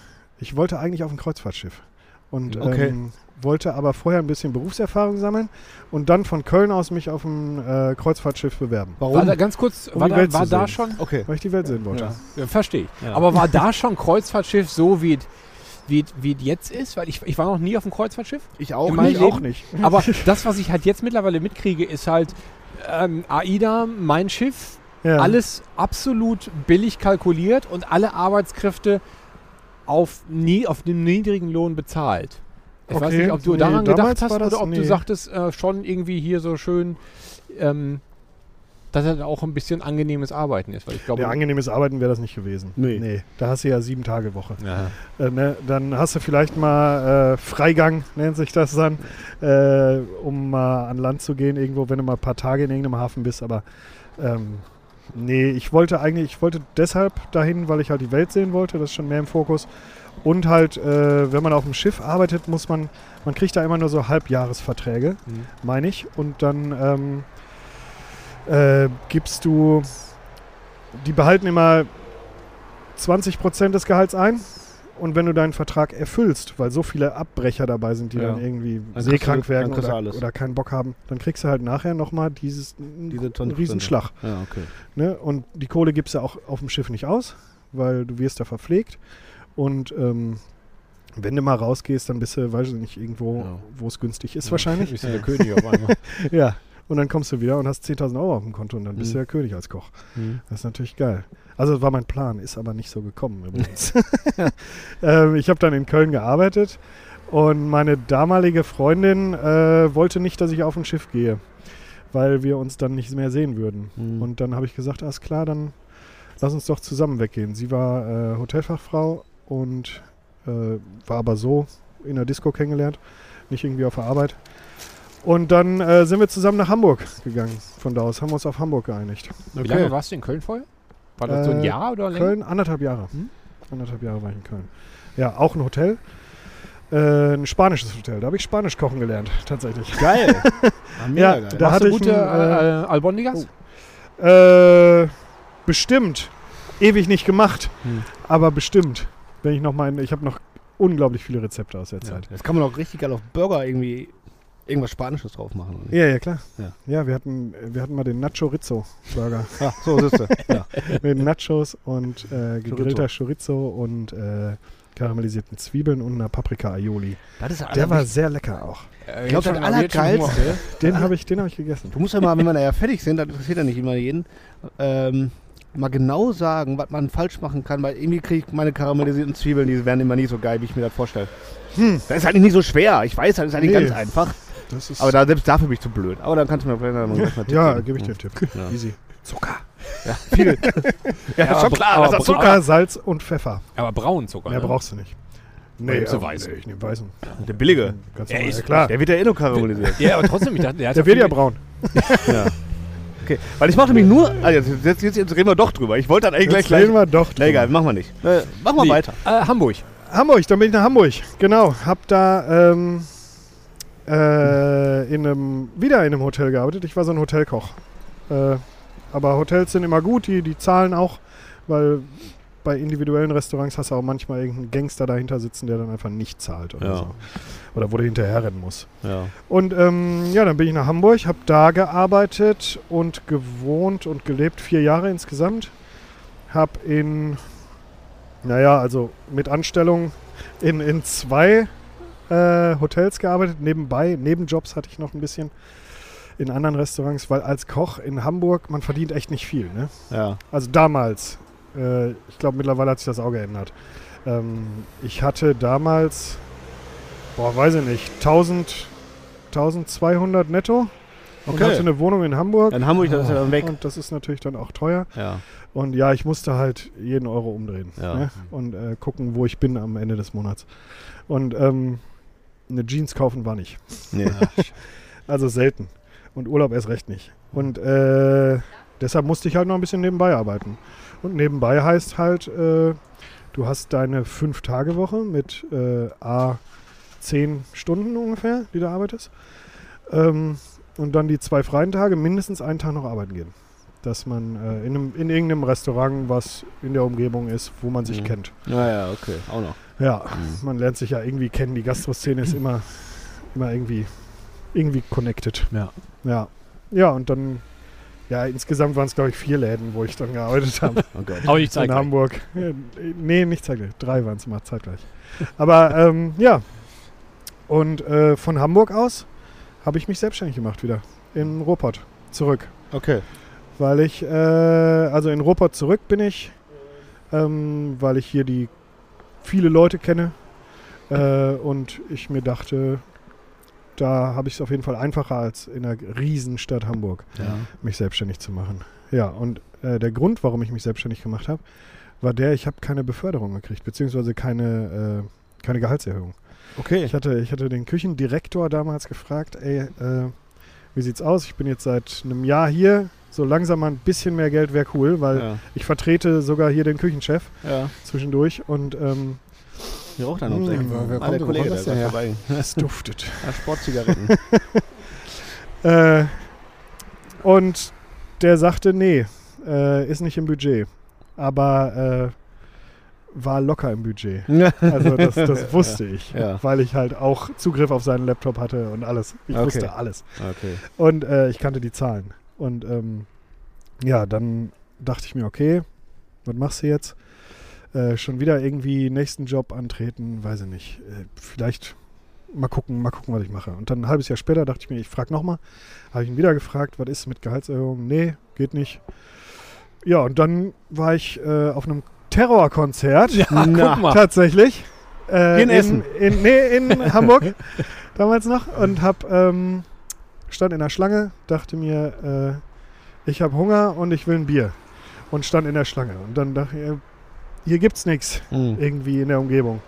Ich wollte eigentlich auf ein Kreuzfahrtschiff und Okay. ähm, wollte aber vorher ein bisschen Berufserfahrung sammeln und dann von Köln aus mich auf ein äh, Kreuzfahrtschiff bewerben, Warum? War da ganz kurz, Um war, die da, war zu da schon, okay. weil ich die Welt sehen wollte. Ja. ja, verstehe ich, Ja. aber war da schon Kreuzfahrtschiff so, wie es wie, es- jetzt ist? Weil ich, ich war noch nie auf einem Kreuzfahrtschiff. Ich auch nicht. Ich auch nicht. Aber das, was ich halt jetzt mittlerweile mitkriege, ist halt ähm, AIDA, mein Schiff, Ja. alles absolut billig kalkuliert und alle Arbeitskräfte auf, nie, auf einem niedrigen Lohn bezahlt. Ich weiß Okay, nicht, ob du nee, daran gedacht hast oder ob du nee. sagtest, äh, schon irgendwie hier so schön, ähm, dass das auch ein bisschen angenehmes Arbeiten ist. Weil ich glaube, Ja, angenehmes Arbeiten wäre das nicht gewesen. Nee. Da hast du ja sieben Tage Woche. ja. Äh, ne, dann hast du vielleicht mal äh, Freigang, nennt sich das dann, äh, um mal an Land zu gehen, irgendwo, wenn du mal ein paar Tage in irgendeinem Hafen bist. Aber ähm, nee, ich wollte eigentlich, ich wollte deshalb dahin, weil ich halt die Welt sehen wollte, das ist schon mehr im Fokus. Und halt, äh, wenn man auf dem Schiff arbeitet, muss man, man kriegt da immer nur so Halbjahresverträge, Mhm. meine ich. Und dann ähm, äh, gibst du, die behalten immer 20% des Gehalts ein. Und wenn du deinen Vertrag erfüllst, weil so viele Abbrecher dabei sind, die Ja. dann irgendwie kriegst seekrank du- werden dann du oder, oder keinen Bock haben, dann kriegst du halt nachher nochmal dieses Diese einen 20%. Riesenschlag. Ja, okay. Ne? Und die Kohle gibst du auch auf dem Schiff nicht aus, weil du wirst da verpflegt. Und ähm, wenn du mal rausgehst, dann bist du, weiß ich nicht, irgendwo, Ja. wo es günstig ist Ja, wahrscheinlich. Ist der König auf einmal. Ja. Und dann kommst du wieder und hast 10.000 Euro auf dem Konto und dann bist Mhm. du der König als Koch. Mhm. Das ist natürlich geil. Also das war mein Plan, ist aber nicht so gekommen übrigens. ähm, ich habe dann in Köln gearbeitet und meine damalige Freundin äh, wollte nicht, dass ich auf ein Schiff gehe, weil wir uns dann nicht mehr sehen würden. Mhm. Und dann habe ich gesagt, alles klar, dann lass uns doch zusammen weggehen. Sie war äh, Hotelfachfrau und äh, war aber so in der Disco kennengelernt, nicht irgendwie auf der Arbeit. Und dann äh, sind wir zusammen nach Hamburg gegangen. Von da aus haben wir uns auf Hamburg geeinigt. Wie lange warst du in Köln vorher? War das so ein Äh, Jahr oder länger? Köln, anderthalb Jahre. Hm? Anderthalb Jahre war ich in Köln. Ja, auch ein Hotel. Äh, ein spanisches Hotel. Da habe ich Spanisch kochen gelernt, tatsächlich. Geil. Ah, Ja, geil. da Machst hatte ich gute ein, äh, Albondigas? Äh, bestimmt. Ewig nicht gemacht, Hm. aber bestimmt. Wenn ich noch mal, ich habe noch unglaublich viele Rezepte aus der Ja. Zeit. Das kann man auch richtig geil auf Burger irgendwie irgendwas Spanisches drauf machen. oder nicht? Ja, ja, klar. Ja. Ja, wir, hatten, wir hatten mal den Nacho Rizzo Burger Ja, so sitzt du. Ja. mit Nachos und äh, gegrillter Chorizo und äh, karamellisierten Zwiebeln und einer Paprika Aioli. Das ist Der war sehr lecker auch. Äh, Ich glaub, jetzt das schon- jetzt schon Hunger. Allergeilste- Den habe ich, den hab ich gegessen. Du musst ja mal, wenn wir nachher fertig sind, das interessiert ja nicht immer jeden, ähm, mal genau sagen, was man falsch machen kann, weil irgendwie kriege ich meine karamellisierten Zwiebeln, die werden immer nie so geil, wie ich mir das vorstelle. Hm. Das ist eigentlich nicht so schwer. Ich weiß, das ist eigentlich Nee. ganz einfach. Das ist Aber da, selbst dafür bin ich zu blöd. Aber dann kannst du mir vielleicht noch mal Tipp ja, geben. gebe ich dir einen Tipp. Ja. Easy. Zucker. Viel. ja, aber schon klar. aber das ist bra- Zucker, Salz und Pfeffer. Aber Braunzucker. Mehr ne? brauchst du nicht. nimmst du aber- weißen? Nee, ich nehme weißen. der billige. Ganz Ja, ist ja, klar. Der wird ja eh noch karamellisiert. Ja, aber trotzdem, ich dachte, der, hat Der wird ja braun. ja. Okay, weil ich mache nämlich nur. Ah, jetzt, jetzt, jetzt, reden wir doch drüber. Ich wollte dann eigentlich Jetzt gleich reden gleich. wir doch. Na egal, machen wir nicht. Äh, machen wir Nee. weiter. Äh, Hamburg. Hamburg, dann bin ich nach Hamburg. Genau. Hab da ähm, äh, in einem, wieder in einem Hotel gearbeitet. Ich war so ein Hotelkoch. Äh, aber Hotels sind immer gut, die, die zahlen auch, weil bei individuellen Restaurants hast du auch manchmal irgendeinen Gangster dahinter sitzen, der dann einfach nicht zahlt oder Ja. so. Oder wo du hinterher rennen musst. Ja. Und ähm, ja, dann bin ich nach Hamburg, habe da gearbeitet und gewohnt und gelebt, vier Jahre insgesamt. Habe in, naja, also mit Anstellung in, in zwei äh, Hotels gearbeitet. Nebenbei, Nebenjobs hatte ich noch ein bisschen in anderen Restaurants, weil als Koch in Hamburg, man verdient echt nicht viel. Ne? Ja. Also damals. Äh, ich glaube, mittlerweile hat sich das auch geändert. Ähm, ich hatte damals boah, weiß ich nicht, 1000, 1200 netto. Und Okay. hatte eine Wohnung in Hamburg. In Hamburg, das ist ja dann weg. Und das ist natürlich dann auch teuer. Ja. Und ja, ich musste halt jeden Euro umdrehen Ja. ne? und äh, gucken, wo ich bin am Ende des Monats. Und ähm, eine Jeans kaufen war nicht. Nee. Also selten. Und Urlaub erst recht nicht. Und äh, deshalb musste ich halt noch ein bisschen nebenbei arbeiten. Und nebenbei heißt halt, äh, du hast deine Fünf-Tage-Woche mit äh, A 10 Stunden ungefähr, die du arbeitest. Ähm, und dann die zwei freien Tage, mindestens einen Tag noch arbeiten gehen. Dass man äh, in, einem, in irgendeinem Restaurant, was in der Umgebung ist, wo man sich Mhm. kennt. Ja, ja, okay. Auch noch. Ja, Mhm. man lernt sich ja irgendwie kennen. Die Gastroszene ist immer, immer irgendwie, irgendwie connected. Ja. Ja. Ja, und dann, ja, insgesamt waren es, glaube ich, vier Läden, wo ich dann gearbeitet habe. Oh Gott. Aber ich in zeige Hamburg. Äh, Nee, nicht zeitgleich. Drei waren es mal zeitgleich. Aber ähm, ja. Und äh, von Hamburg aus habe ich mich selbstständig gemacht wieder. In Ruhrpott. Zurück. Okay. Weil ich, äh, also in Ruhrpott zurück bin ich, ähm, weil ich hier die viele Leute kenne. Äh, und ich mir dachte, da habe ich es auf jeden Fall einfacher als in einer Riesenstadt Hamburg Ja. mich selbstständig zu machen. Ja, und äh, der Grund, warum ich mich selbstständig gemacht habe, war der, ich habe keine Beförderung gekriegt, beziehungsweise keine, äh, keine Gehaltserhöhung. Okay. Ich hatte, ich hatte den Küchendirektor damals gefragt, ey, äh, wie sieht's aus? Ich bin jetzt seit einem Jahr hier, so langsam mal ein bisschen mehr Geld wäre cool, weil ja. ich vertrete sogar hier den Küchenchef ja. zwischendurch und ähm, Hier raucht einer ums Eck. Wer- Ah, kommt der Kollege, das der her? vorbei. es duftet. Ja, Sportzigaretten. Äh, und der sagte, nee, äh, ist nicht im Budget. Aber äh, war locker im Budget. Also das, das wusste ich, Ja. weil ich halt auch Zugriff auf seinen Laptop hatte und alles. Ich Okay. wusste alles. okay. Und äh, ich kannte die Zahlen. Und ähm, ja, dann dachte ich mir, okay, was machst du jetzt? Äh, schon wieder irgendwie nächsten Job antreten, weiß ich nicht. Äh, vielleicht mal gucken, mal gucken, was ich mache. Und dann ein halbes Jahr später dachte ich mir, ich frage nochmal. Habe ich ihn wieder gefragt, was ist mit Gehaltserhöhung? Nee, geht nicht. Ja, und dann war ich äh, auf einem Terrorkonzert. Ja, Na. guck mal. Tatsächlich. Äh, In Essen? In, nee, in Hamburg damals noch. Und hab, ähm, stand in der Schlange, dachte mir, äh, ich habe Hunger und ich will ein Bier. Und stand in der Schlange. Und dann dachte ich, äh, hier gibt's nichts Mhm. irgendwie in der Umgebung.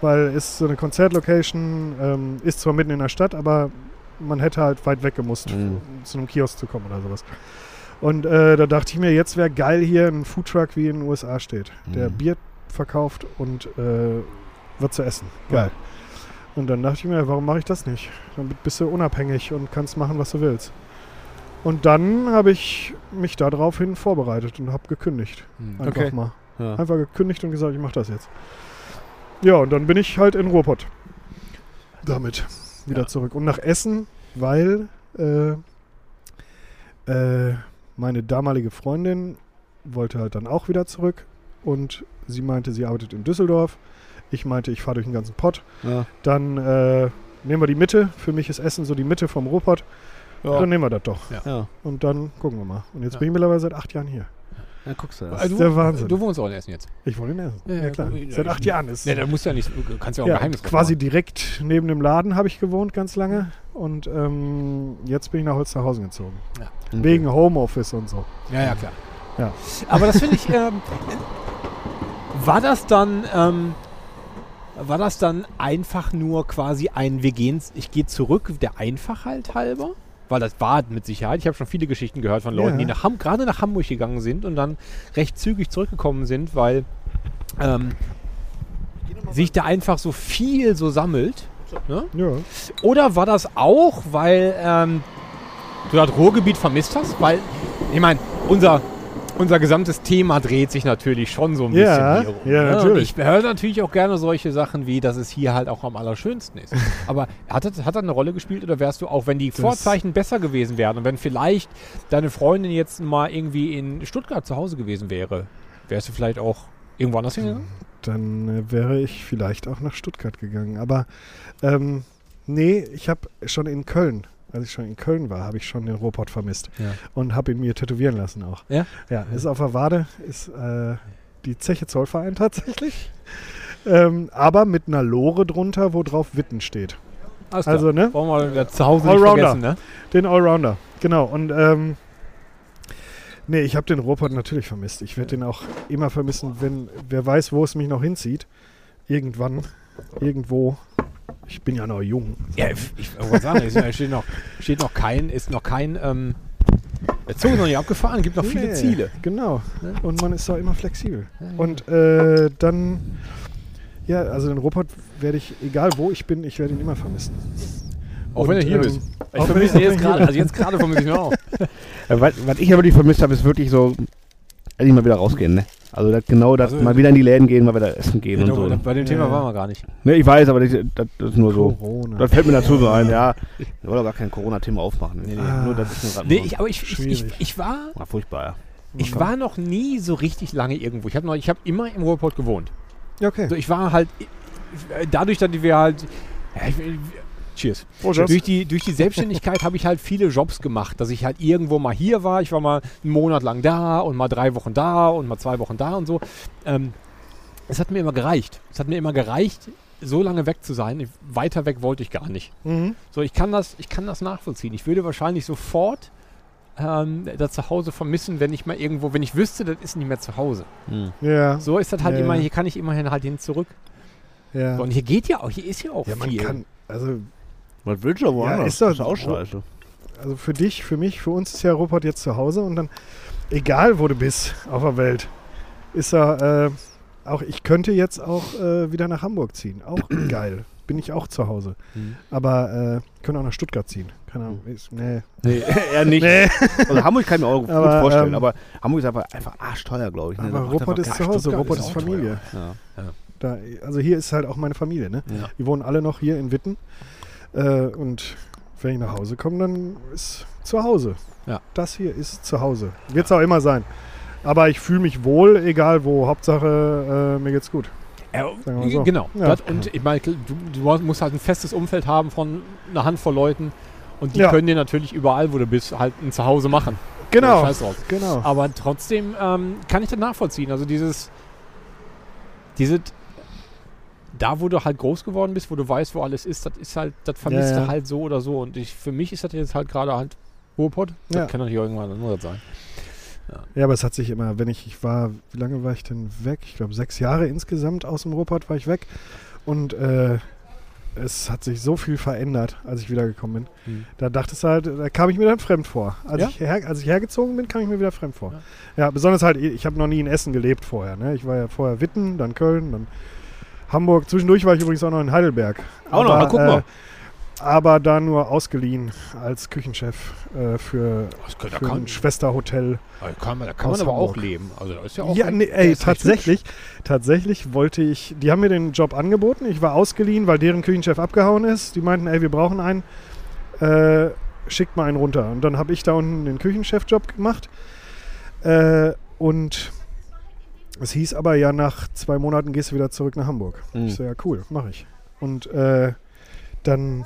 Weil es ist so eine Konzertlocation, ähm, ist zwar mitten in der Stadt, aber man hätte halt weit weg gemusst, Mhm. zu einem Kiosk zu kommen oder sowas. Und äh, da dachte ich mir, jetzt wäre geil hier ein Foodtruck wie in den USA steht, der Mhm. Bier verkauft und äh, was zu essen. Geil. Und dann dachte ich mir, warum mache ich das nicht? Dann bist du unabhängig und kannst machen, was du willst. Und dann habe ich mich daraufhin vorbereitet und habe gekündigt. Hm. Einfach Okay. mal. Ja. Einfach gekündigt und gesagt, ich mache das jetzt. Ja, und dann bin ich halt in Ruhrpott. Damit wieder Ja. zurück. Und nach Essen, weil äh, äh, meine damalige Freundin wollte halt dann auch wieder zurück. Und sie meinte, sie arbeitet in Düsseldorf. Ich meinte, ich fahre durch den ganzen Pott. Ja. Dann äh, nehmen wir die Mitte. Für mich ist Essen so die Mitte vom Ruhrpott. Ja. Dann nehmen wir das doch. Ja. Und dann gucken wir mal. Und jetzt Ja. bin ich mittlerweile seit acht Jahren hier. ja, guckst du. Das. du, der Wahnsinn. Du wohnst auch in Essen jetzt. Ich wohne in Essen. Ja, Ja, ja, klar. Seit acht Jahren ist Ja, da musst du ja nicht, du kannst ja auch ja, ein Geheimnis quasi aufmachen. direkt neben dem Laden habe ich gewohnt ganz lange. Und ähm, jetzt bin ich nach Holsterhausen gezogen. Okay. Wegen Homeoffice und so. Ja, ja, klar. Ja. Aber das finde ich, ähm, war das dann, ähm, war das dann einfach nur quasi ein, wir gehen, ich gehe zurück, der Einfachheit halber? Weil das war mit Sicherheit, ich habe schon viele Geschichten gehört von Leuten, Ja. die nach Ham gerade nach Hamburg gegangen sind und dann recht zügig zurückgekommen sind, weil ähm, sich da einfach so viel so sammelt. Ne? Ja. Oder war das auch, weil ähm, du das Ruhrgebiet vermisst hast? Weil, ich meine, unser, unser gesamtes Thema dreht sich natürlich schon so ein Ja, bisschen hier rum. ja, ne? natürlich. Und ich höre natürlich auch gerne solche Sachen wie, dass es hier halt auch am allerschönsten ist. Aber hat das, hat das eine Rolle gespielt oder wärst du auch, wenn die Vorzeichen besser gewesen wären und wenn vielleicht deine Freundin jetzt mal irgendwie in Stuttgart zu Hause gewesen wäre, wärst du vielleicht auch irgendwo anders hingegangen? Dann äh, wäre ich vielleicht auch nach Stuttgart gegangen. Aber ähm, nee, ich habe schon in Köln, als ich schon in Köln war, habe ich schon den Ruhrpott vermisst. Ja. Und habe ihn mir tätowieren lassen auch. Ja? Ja, ist auf der Wade, ist äh, die Zeche Zollverein tatsächlich. ähm, aber mit einer Lore drunter, wo drauf Witten steht. Alles klar. Also, ne? Wollen wir zu Hause nicht Allrounder. vergessen, ne? Den Allrounder, genau. Und ähm, nee, ich habe den Ruhrpott natürlich vermisst. Ich werde den auch immer vermissen, wenn wer weiß, wo es mich noch hinzieht. Irgendwann, irgendwo. Ich bin ja noch jung. Ja, ich, wollte sagen, es ist- steht noch, steht noch kein, ist noch kein, ähm, der Zug ist noch nicht abgefahren, gibt noch viele Nee, Ziele. Genau. Ne? Und man ist da immer flexibel. Und äh, dann, ja, also den Ruhrpott werde ich, egal wo ich bin, ich werde ihn immer vermissen. Auch wenn Und, du hier ähm, bist. Ich auch wenn vermisse ich- ihn jetzt gerade, also jetzt gerade vermisse ich ihn auch. Ja, was, was ich aber nicht vermisst habe, ist wirklich so, endlich mal wieder rausgehen, ne? Also das, genau das, Also- mal wieder in die Läden gehen, mal wieder essen gehen Genau, und so. Bei dem Thema Ja. waren wir gar nicht. Ne, ich weiß, aber das, das, ist nur so. Corona. Das fällt mir dazu so ein, ja. Ich wollte gar kein Corona-Thema aufmachen. Nee, nee, Ah. nur das ist nur grad Nee, ich, aber ich, ich, ich, ich war, Ah, furchtbar, ja. ich war noch nie so richtig lange irgendwo. Ich habe noch, ich habe immer im Ruhrpott gewohnt. Ja, okay. Also ich war halt, dadurch, dass wir halt, ja, ich, cheers. Prost. Durch die, durch die Selbstständigkeit habe ich halt viele Jobs gemacht, dass ich halt irgendwo mal hier war. Ich war mal einen Monat lang da und mal drei Wochen da und mal zwei Wochen da und so. Ähm, es hat mir immer gereicht. Es hat mir immer gereicht, so lange weg zu sein. Weiter weg wollte ich gar nicht. Mhm. So, ich kann das, ich kann das nachvollziehen. Ich würde wahrscheinlich sofort ähm, das Zuhause vermissen, wenn ich mal irgendwo, wenn ich wüsste, das ist nicht mehr zu Hause. Ja, So ist das halt Ja. immer, hier kann ich immerhin halt hin zurück. ja. So, und hier geht ja auch, hier ist ja auch Ja, man viel. kann, also, Was willst du aber Ja, ist doch- das ist auch scheiße. also für dich, für mich, für uns ist ja Ruppert jetzt zu Hause und dann, egal wo du bist auf der Welt, ist er, äh, auch ich könnte jetzt auch äh, wieder nach Hamburg ziehen. Auch geil. Bin ich auch zu Hause. Mhm. Aber äh, können auch nach Stuttgart ziehen. Keine Ahnung. Ist, nee. Nee, eher nicht. Nee. Also Hamburg kann ich mir auch gut Aber, vorstellen, ähm, aber? Hamburg ist einfach, einfach arschteuer, glaube ich. ne? Aber einfach ist zu Hause. Stuttgart Ruppert ist ist Familie. Ja. Da, also hier ist halt auch meine Familie. Ne? Ja. Die wohnen alle noch hier in Witten. Äh, und wenn ich nach Hause komme, dann ist zu Hause. Ja. Das hier ist zu Hause. Wird es auch immer sein. Aber ich fühle mich wohl, egal wo. Hauptsache, äh, mir geht's gut. Ja, mal so. Genau. Ja. Und ich meine, du, du musst halt ein festes Umfeld haben von einer Handvoll Leuten. Und die Ja. können dir natürlich überall, wo du bist, halt ein Zuhause machen. Genau. Scheiß drauf. Genau. Aber trotzdem ähm, kann ich das nachvollziehen. Also dieses, diese, da wo du halt groß geworden bist, wo du weißt, wo alles ist, das ist halt, das vermisst Ja, ja. du halt so oder so. Und ich, für mich ist das jetzt halt gerade halt Ruhrpott. Das Ja. kann natürlich irgendwann anderes sein. Ja, aber es hat sich immer, wenn ich, ich war, wie lange war ich denn weg? Ich glaube, sechs Jahre insgesamt aus dem Ruhrpott war ich weg. Und äh, es hat sich so viel verändert, als ich wiedergekommen bin. Hm. Da dachte es halt, da kam ich mir dann fremd vor. Als, Ja? ich, her, als ich hergezogen bin, kam ich mir wieder fremd vor. Ja, besonders halt, ich habe noch nie in Essen gelebt vorher. Ne? Ich war ja vorher Witten, dann Köln, dann Hamburg. Zwischendurch war ich übrigens auch noch in Heidelberg. Auch noch, Aber, guck mal. Äh, aber da nur ausgeliehen als Küchenchef äh, für, da für kann, ein Schwesterhotel. da kann man, da kann man aber auch leben. Also da ist ja auch Ja, ein- nee, ey, tatsächlich, tatsächlich wollte ich, die haben mir den Job angeboten, ich war ausgeliehen, weil deren Küchenchef abgehauen ist. Die meinten, ey, wir brauchen einen, äh, schickt mal einen runter. Und dann habe ich da unten den Küchenchef-Job gemacht. Äh, und es hieß aber ja, nach zwei Monaten gehst du wieder zurück nach Hamburg. Mhm. Ich so, ja, cool, mache ich. Und äh, dann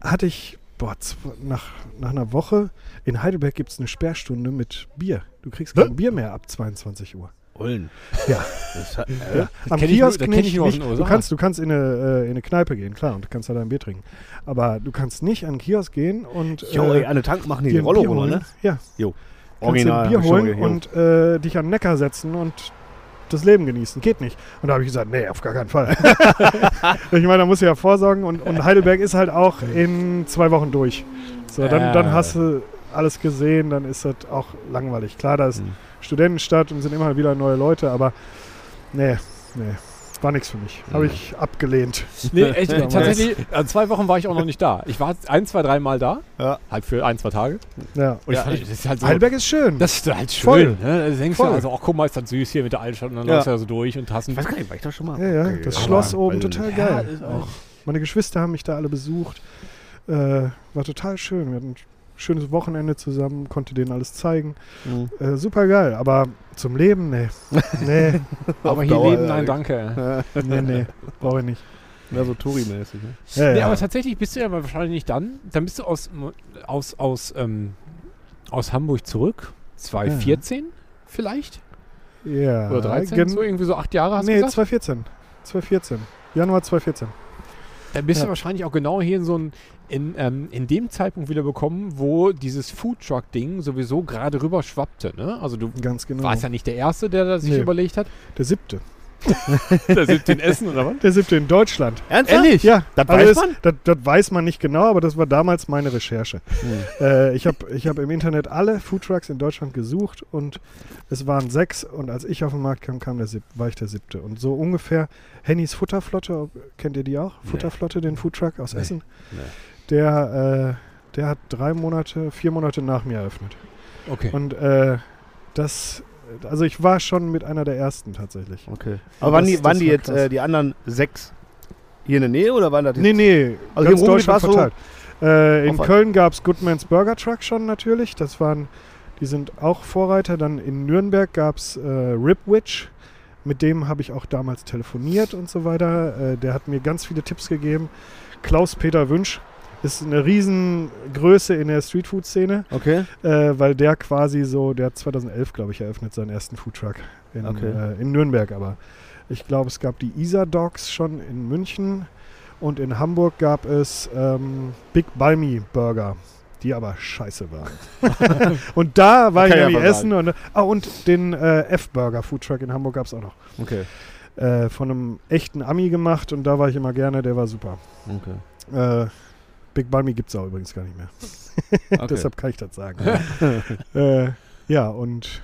hatte ich, boah, nach, nach einer Woche, in Heidelberg gibt es eine Sperrstunde mit Bier. Du kriegst kein Bier mehr ab 22 Uhr. Ullen. Ja. Das hat, Ja. Am nur- Kiosk nicht. du, kannst, du kannst in eine, äh, in eine Kneipe gehen, klar, und du kannst da dein Bier trinken. Aber du kannst nicht an den Kiosk gehen und Jo, äh, ey, an der Tank machen die die Rollo runter, ne? Ja, Jo. Kannst dir ein Bier ich holen und äh, dich an den Neckar setzen und das Leben genießen. Geht nicht. Und da habe ich gesagt, nee, auf gar keinen Fall. ich meine, da musst du ja vorsorgen und, und Heidelberg ist halt auch in zwei Wochen durch. So, dann, dann hast du alles gesehen, dann ist das auch langweilig. Klar, da ist Mhm. Studentenstadt und sind immer wieder neue Leute, aber nee, nee, war nichts für mich. Habe Mhm. ich abgelehnt. Nee, echt, Ja, tatsächlich, also zwei Wochen war ich auch noch nicht da. Ich war ein, zwei, dreimal da. Ja. Halt für ein, zwei Tage. Ja. Und Ja, ich fand, das ist halt so. Heidelberg ist schön. Das ist halt schön. Voll. Ne? Da denkst du Voll. also, ach guck mal, ist das süß hier mit der Altstadt und dann Ja. läufst du da so durch und hast Ich weiß ein. gar nicht, war ich da schon mal? ja, ja, Okay, das aber- Schloss oben, weil- total Ja, geil. Meine Geschwister haben mich da alle besucht. Äh, war total schön. Wir hatten schönes Wochenende zusammen, konnte denen alles zeigen. Mhm. Äh, super geil, aber zum Leben, nee. Nee, Aber hier Dauer, leben, ja, nein, Alex. danke. nee, nee, brauche ich nicht. Ja, so Touri-mäßig. Ne? Ja, Nee, ja. aber tatsächlich bist du ja wahrscheinlich nicht dann. Dann bist du aus, aus, aus, ähm, aus Hamburg zurück. 2014 vielleicht? ja, Oder 13? gen- so irgendwie so acht Jahre hast du Nee, gesagt? 2014. 2014. Januar 2014. Dann bist Ja. du wahrscheinlich auch genau hier in so ein, in, ähm, in dem Zeitpunkt wieder bekommen, wo dieses Foodtruck-Ding sowieso gerade rüber schwappte. Ne? Also du Ganz genau. warst ja nicht der Erste, der das sich Nee. überlegt hat. Der siebte. Der sitzt in Essen oder was? Der siebte in Deutschland. Ernsthaft? Ehrlich? Ja, Das also weiß es- man? Das, das weiß man nicht genau, aber das war damals meine Recherche. Äh, ich habe ich hab im Internet alle Foodtrucks in Deutschland gesucht und es waren sechs und als ich auf den Markt kam, kam der sieb, war ich der siebte. Und so ungefähr Hennys Futterflotte, kennt ihr die auch? Futterflotte, den Foodtruck aus Nee. Essen? Nee. Der, äh, der hat drei Monate, vier Monate nach mir eröffnet. Okay. Und äh, das, also ich war schon mit einer der ersten tatsächlich. Okay. Aber waren das- die, waren die war jetzt äh, die anderen sechs hier in der Nähe oder waren das jetzt? Nee, nee, Also ganz Deutschland war's so- verteilt. Äh, in Köln gab es Goodmans Burger Truck schon natürlich. Das waren, die sind auch Vorreiter. Dann in Nürnberg gab es äh, Ripwitch. Mit dem habe ich auch damals telefoniert und so weiter. Äh, der hat mir ganz viele Tipps gegeben. Klaus-Peter Wünsch ist eine Riesengröße in der Streetfood-Szene, Okay. äh, weil der quasi so, der hat 2011, glaube ich, eröffnet seinen ersten Foodtruck in, Okay. äh, in Nürnberg. Aber ich glaube, es gab die Isa Dogs schon in München und in Hamburg gab es ähm, Big Balmy Burger, die aber scheiße waren. und da war ich Kann ja nämlich essen und, ah, und den äh, F-Burger Foodtruck in Hamburg gab es auch noch. Okay. Äh, von einem echten Ami gemacht und da war ich immer gerne, der war super. Okay. Äh, Big Balmy gibt es auch übrigens gar nicht mehr. okay. Deshalb kann ich das sagen. äh, ja, und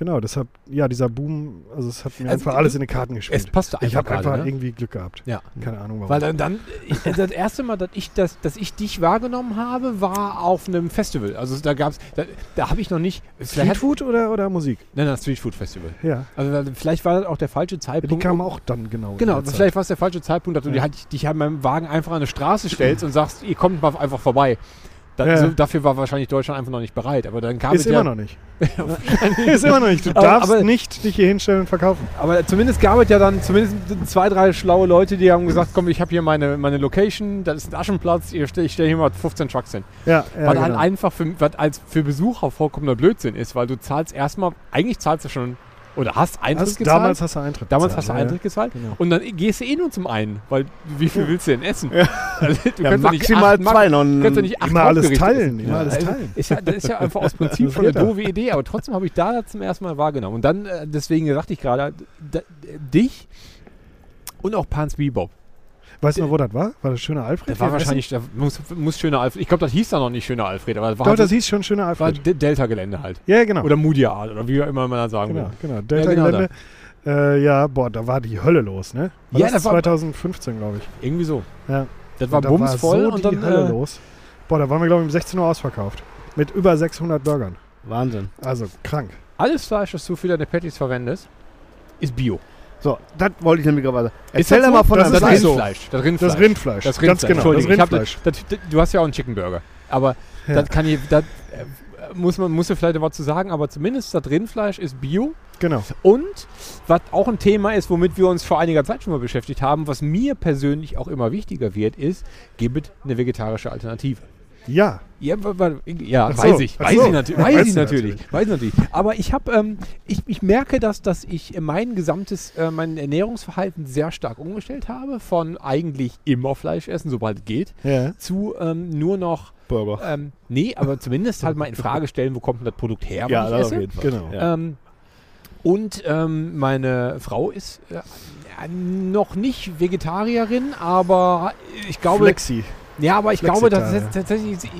genau, deshalb, ja, dieser Boom, also es hat mir Also, einfach alles in die Karten Es gespielt. passte einfach Ich habe einfach ne? irgendwie Glück gehabt. Ja. Keine Ahnung warum. Weil dann, dann ich, das erste Mal, dass ich, das, dass ich dich wahrgenommen habe, war auf einem Festival. Also da gab's, da, da habe ich noch nicht. Streetfood oder, oder Musik? Nein, nein, Street Food Festival. Ja. Also vielleicht war das auch der falsche Die Zeitpunkt. kamen um- auch dann genau. Genau, vielleicht war es der falsche Zeitpunkt, dass du Ja. dich, halt, dich halt mit dem Wagen einfach an eine Straße stellst und sagst, ihr kommt mal einfach vorbei. Da, Ja. so, dafür war wahrscheinlich Deutschland einfach noch nicht bereit. Aber dann kam Ist es immer ja, noch nicht. ist immer noch nicht. Du Aber- darfst aber- nicht dich hier hinstellen und verkaufen. Aber zumindest gab es ja dann zumindest zwei, drei schlaue Leute, die haben gesagt, komm, ich habe hier meine, meine Location, das ist ein Aschenplatz, stell, ich stelle hier mal 15 Trucks hin. Ja, ja was genau. halt einfach für, was als für Besucher vollkommener Blödsinn ist, weil du zahlst erstmal, eigentlich zahlst du schon, oder hast Eintritt hast, gezahlt. damals hast du Eintritt Damals gezahlt, hast du ja, Eintritt gezahlt. Genau. Und dann gehst du eh nur zum einen, weil wie viel willst du denn essen? Also, du ja, kannst doch nicht maximal acht zwei noch. Du kannst doch nicht acht Immer alles teilen, immer alles also, teilen. Ja, das ist ja einfach aus Prinzip schon eine doofe Idee, aber trotzdem habe ich da zum ersten Mal wahrgenommen. Und dann, äh, deswegen sagte ich gerade, dich und auch Pans Bebop. Weißt du noch, wo das war? War das schöner Alfred? Das war wahrscheinlich, da muss, muss schöner Alfred. Ich glaube, das hieß da noch nicht schöner Alfred, aber das war? Doch, halt das hieß schon schöner war Alfred. D- Delta-Gelände halt. Ja, genau. Oder Mudia Art, oder wie auch immer man das sagen Genau, will. genau. Delta-Gelände. Äh, ja, boah, da war die Hölle los, ne? War Ja, das das war- 2015, glaube ich. Irgendwie so. Ja. Das war da bumsvoll so und die dann. Hölle Äh, los. Boah, da waren wir, glaube ich, um 16 Uhr ausverkauft. Mit über 600 Burgern. Wahnsinn. Also krank. alles Fleisch, das du für deine Patties verwendest, ist Bio. So, das wollte ich nämlich gerade Erzähl das doch mal so? von Das das so. Rindfleisch. Das Rindfleisch. Das Rindfleisch. Das Ganz Rindfleisch. genau. Das Entschuldigung, ich hab Rindfleisch. das, das, du hast ja auch einen Chicken Burger. Aber Ja. das kann ich, das äh, muss man muss ja vielleicht was zu sagen, aber zumindest das Rindfleisch ist Bio. Genau. Und was auch ein Thema ist, womit wir uns vor einiger Zeit schon mal beschäftigt haben, was mir persönlich auch immer wichtiger wird, ist, gibt eine vegetarische Alternative. Ja. Ja, ja so, weiß ich. Weiß so. ich, weiß ich natürlich. natürlich. Weiß ich natürlich. Aber ich habe, ähm, ich, ich merke, dass, dass ich mein gesamtes, äh, mein Ernährungsverhalten sehr stark umgestellt habe. Von eigentlich immer Fleisch essen, sobald es geht, Ja. zu ähm, nur noch, Burger. ähm, nee, aber zumindest halt mal in Frage stellen, wo kommt denn das Produkt her, Ja, ich das esse. auf jeden Fall. Genau. Ja. Ähm, und ähm, meine Frau ist äh, noch nicht Vegetarierin, aber ich glaube, Flexi. Ja, aber ich glaube, dass es tatsächlich, sie,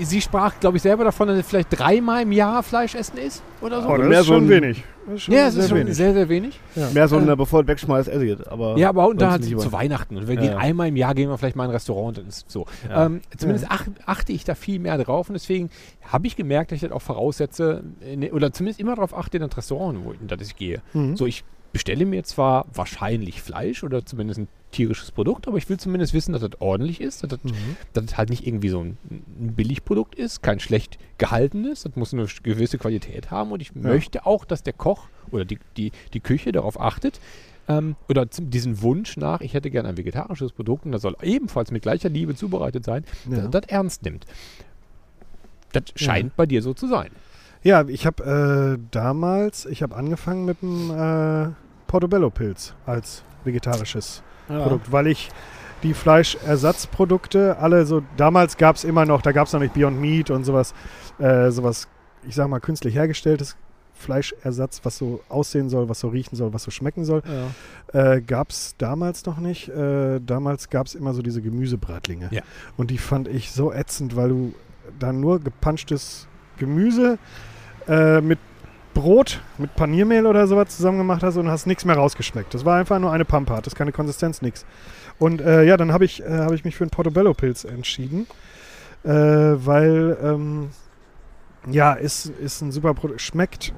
sie sprach, glaube ich, selber davon, dass es vielleicht dreimal im Jahr Fleisch essen ist oder so. Oh, das mehr ist so schon ein- wenig. Das ist schon ja, es sehr ist schon wenig. sehr, sehr wenig. Mehr so, äh, eine, bevor du wegschmeißt, esse. Aber Ja, aber und dann halt zu Weihnachten. Und wir Ja, gehen ja. einmal im Jahr, gehen wir vielleicht mal in ein Restaurant und ist so. Ja. Ähm, zumindest ach, achte ich da viel mehr drauf und deswegen habe ich gemerkt, dass ich das auch voraussetze, in, oder zumindest immer darauf achte, in das Restaurant, wo in das ich gehe. Mhm. So, ich bestelle mir zwar wahrscheinlich Fleisch oder zumindest ein tierisches Produkt, aber ich will zumindest wissen, dass das ordentlich ist, dass das, Mhm. dass das halt nicht irgendwie so ein, ein Billigprodukt ist, kein schlecht gehaltenes, das muss eine gewisse Qualität haben und ich möchte auch, dass der Koch oder die, die, die Küche darauf achtet, ähm, oder diesen Wunsch nach, ich hätte gerne ein vegetarisches Produkt und das soll ebenfalls mit gleicher Liebe zubereitet sein, Ja. dass das ernst nimmt. Das scheint bei dir so zu sein. Ja, ich habe äh, damals, ich habe angefangen mit dem äh, Portobello-Pilz als vegetarisches Ja. Produkt, weil ich die Fleischersatzprodukte alle so, damals gab es immer noch, da gab es noch nicht Beyond Meat und sowas, äh, sowas, ich sag mal, künstlich hergestelltes Fleischersatz, was so aussehen soll, was so riechen soll, was so schmecken soll, Ja. äh, gab es damals noch nicht. Äh, damals gab es immer so diese Gemüsebratlinge. Ja. Und die fand ich so ätzend, weil du dann nur gepanschtes Gemüse äh, mit Brot, mit Paniermehl oder sowas zusammen gemacht hast und hast nichts mehr rausgeschmeckt. Das war einfach nur eine Pampe, hatte keine Konsistenz, nichts. Und äh, ja, dann habe ich, äh, hab ich mich für einen Portobello-Pilz entschieden, äh, weil ähm, ja, ist, ist ein super Produkt. Schmeckt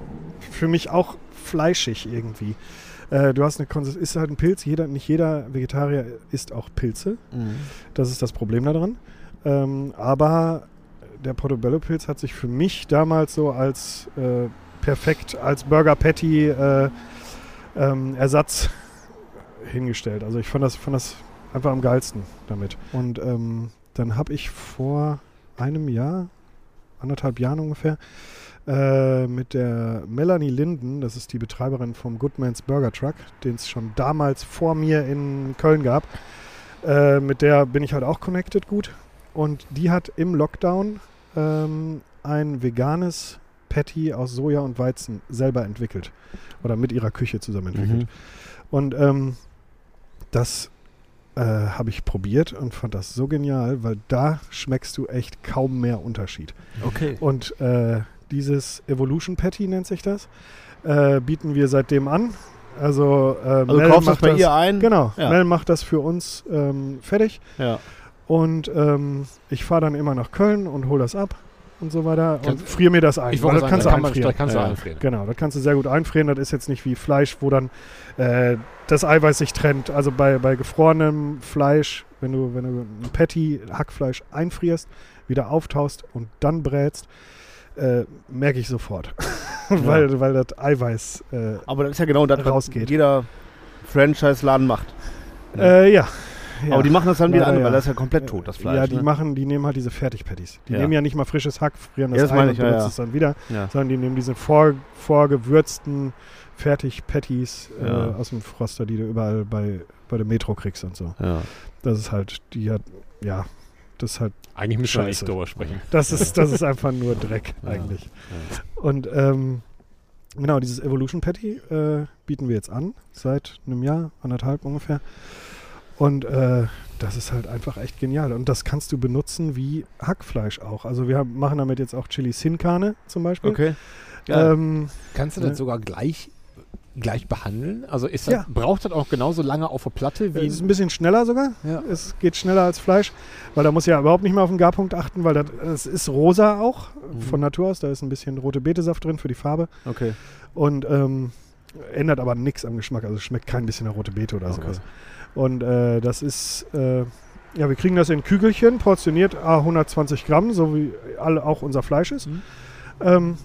für mich auch fleischig irgendwie. Äh, du hast eine Konsistenz, ist halt ein Pilz. Jeder, nicht jeder Vegetarier isst auch Pilze. Mhm. Das ist das Problem daran. Ähm, aber der Portobello-Pilz hat sich für mich damals so als äh, perfekt als Burger Patty äh, ähm, Ersatz hingestellt. Also ich fand das, fand das einfach am geilsten damit. Und ähm, dann habe ich vor einem Jahr, anderthalb Jahren ungefähr, äh, mit der Melanie Linden, das ist die Betreiberin vom Goodman's Burger Truck, den es schon damals vor mir in Köln gab, äh, mit der bin ich halt auch connected gut. Und die hat im Lockdown ähm, ein veganes Patty aus Soja und Weizen selber entwickelt. Oder mit ihrer Küche zusammen entwickelt. Mhm. Und ähm, das äh, habe ich probiert und fand das so genial, weil da schmeckst du echt kaum mehr Unterschied. Okay. Und äh, dieses Evolution Patty nennt sich das, äh, bieten wir seitdem an. Also, äh, Also Mel kaufst das macht bei ihr ein? Genau, Ja. Mel macht das für uns ähm, fertig. Ja. Und ähm, ich fahre dann immer nach Köln und hole das ab und so weiter und friere mir das ein. Ich weil wollte das sagen, kannst da du kann man, einfrieren. da kannst du Ja. einfrieren. Genau, das kannst du sehr gut einfrieren. Das ist jetzt nicht wie Fleisch, wo dann äh, das Eiweiß sich trennt. Also bei, bei gefrorenem Fleisch, wenn du, wenn du ein Patty, Hackfleisch einfrierst, wieder auftaust und dann brätst, äh, merke ich sofort. weil, weil das Eiweiß, äh, Aber das ist ja genau das, was Rausgeht. jeder Franchise-Laden macht. äh, ja. Ja. Aber die machen das dann wieder Leider an, ja. weil das ist ja komplett tot, das Fleisch. Ja, die ne? machen, die nehmen halt diese Fertigpatties. Die Ja. nehmen ja nicht mal frisches Hack, frieren das, Ja, das ein und ja, benutzen ja. es dann wieder, ja. sondern die nehmen diese vor, vorgewürzten Fertig-Patties äh, Ja. aus dem Froster, die du überall bei, bei der Metro kriegst und so. Ja. Das ist halt, die hat, ja, das ist halt, Eigentlich müssen wir nicht Scheiße. drüber sprechen. das ist, das ist einfach nur Dreck Ja. eigentlich. Und ähm, genau, dieses Evolution Patty äh, bieten wir jetzt an, seit einem Jahr, anderthalb ungefähr. Und äh, das ist halt einfach echt genial. Und das kannst du benutzen wie Hackfleisch auch. Also wir haben, machen damit jetzt auch Chili Sin Carne zum Beispiel. Okay. Ähm, Kannst du Ne? das sogar gleich, gleich behandeln? Also ist das, Ja. braucht das auch genauso lange auf der Platte wie es ist ein bisschen schneller sogar. Ja. Es geht schneller als Fleisch, weil da muss ja überhaupt nicht mehr auf den Garpunkt achten, weil das, es ist rosa auch Mhm. von Natur aus. Da ist ein bisschen rote Betesaft drin für die Farbe. okay. Und ähm, ändert aber nichts am Geschmack. Also schmeckt kein bisschen nach rote Beete oder Okay. sowas. Und äh, das ist, äh, ja, wir kriegen das in Kügelchen, portioniert a 120 Gramm, so wie alle, auch unser Fleisch ist. Mhm. Ähm,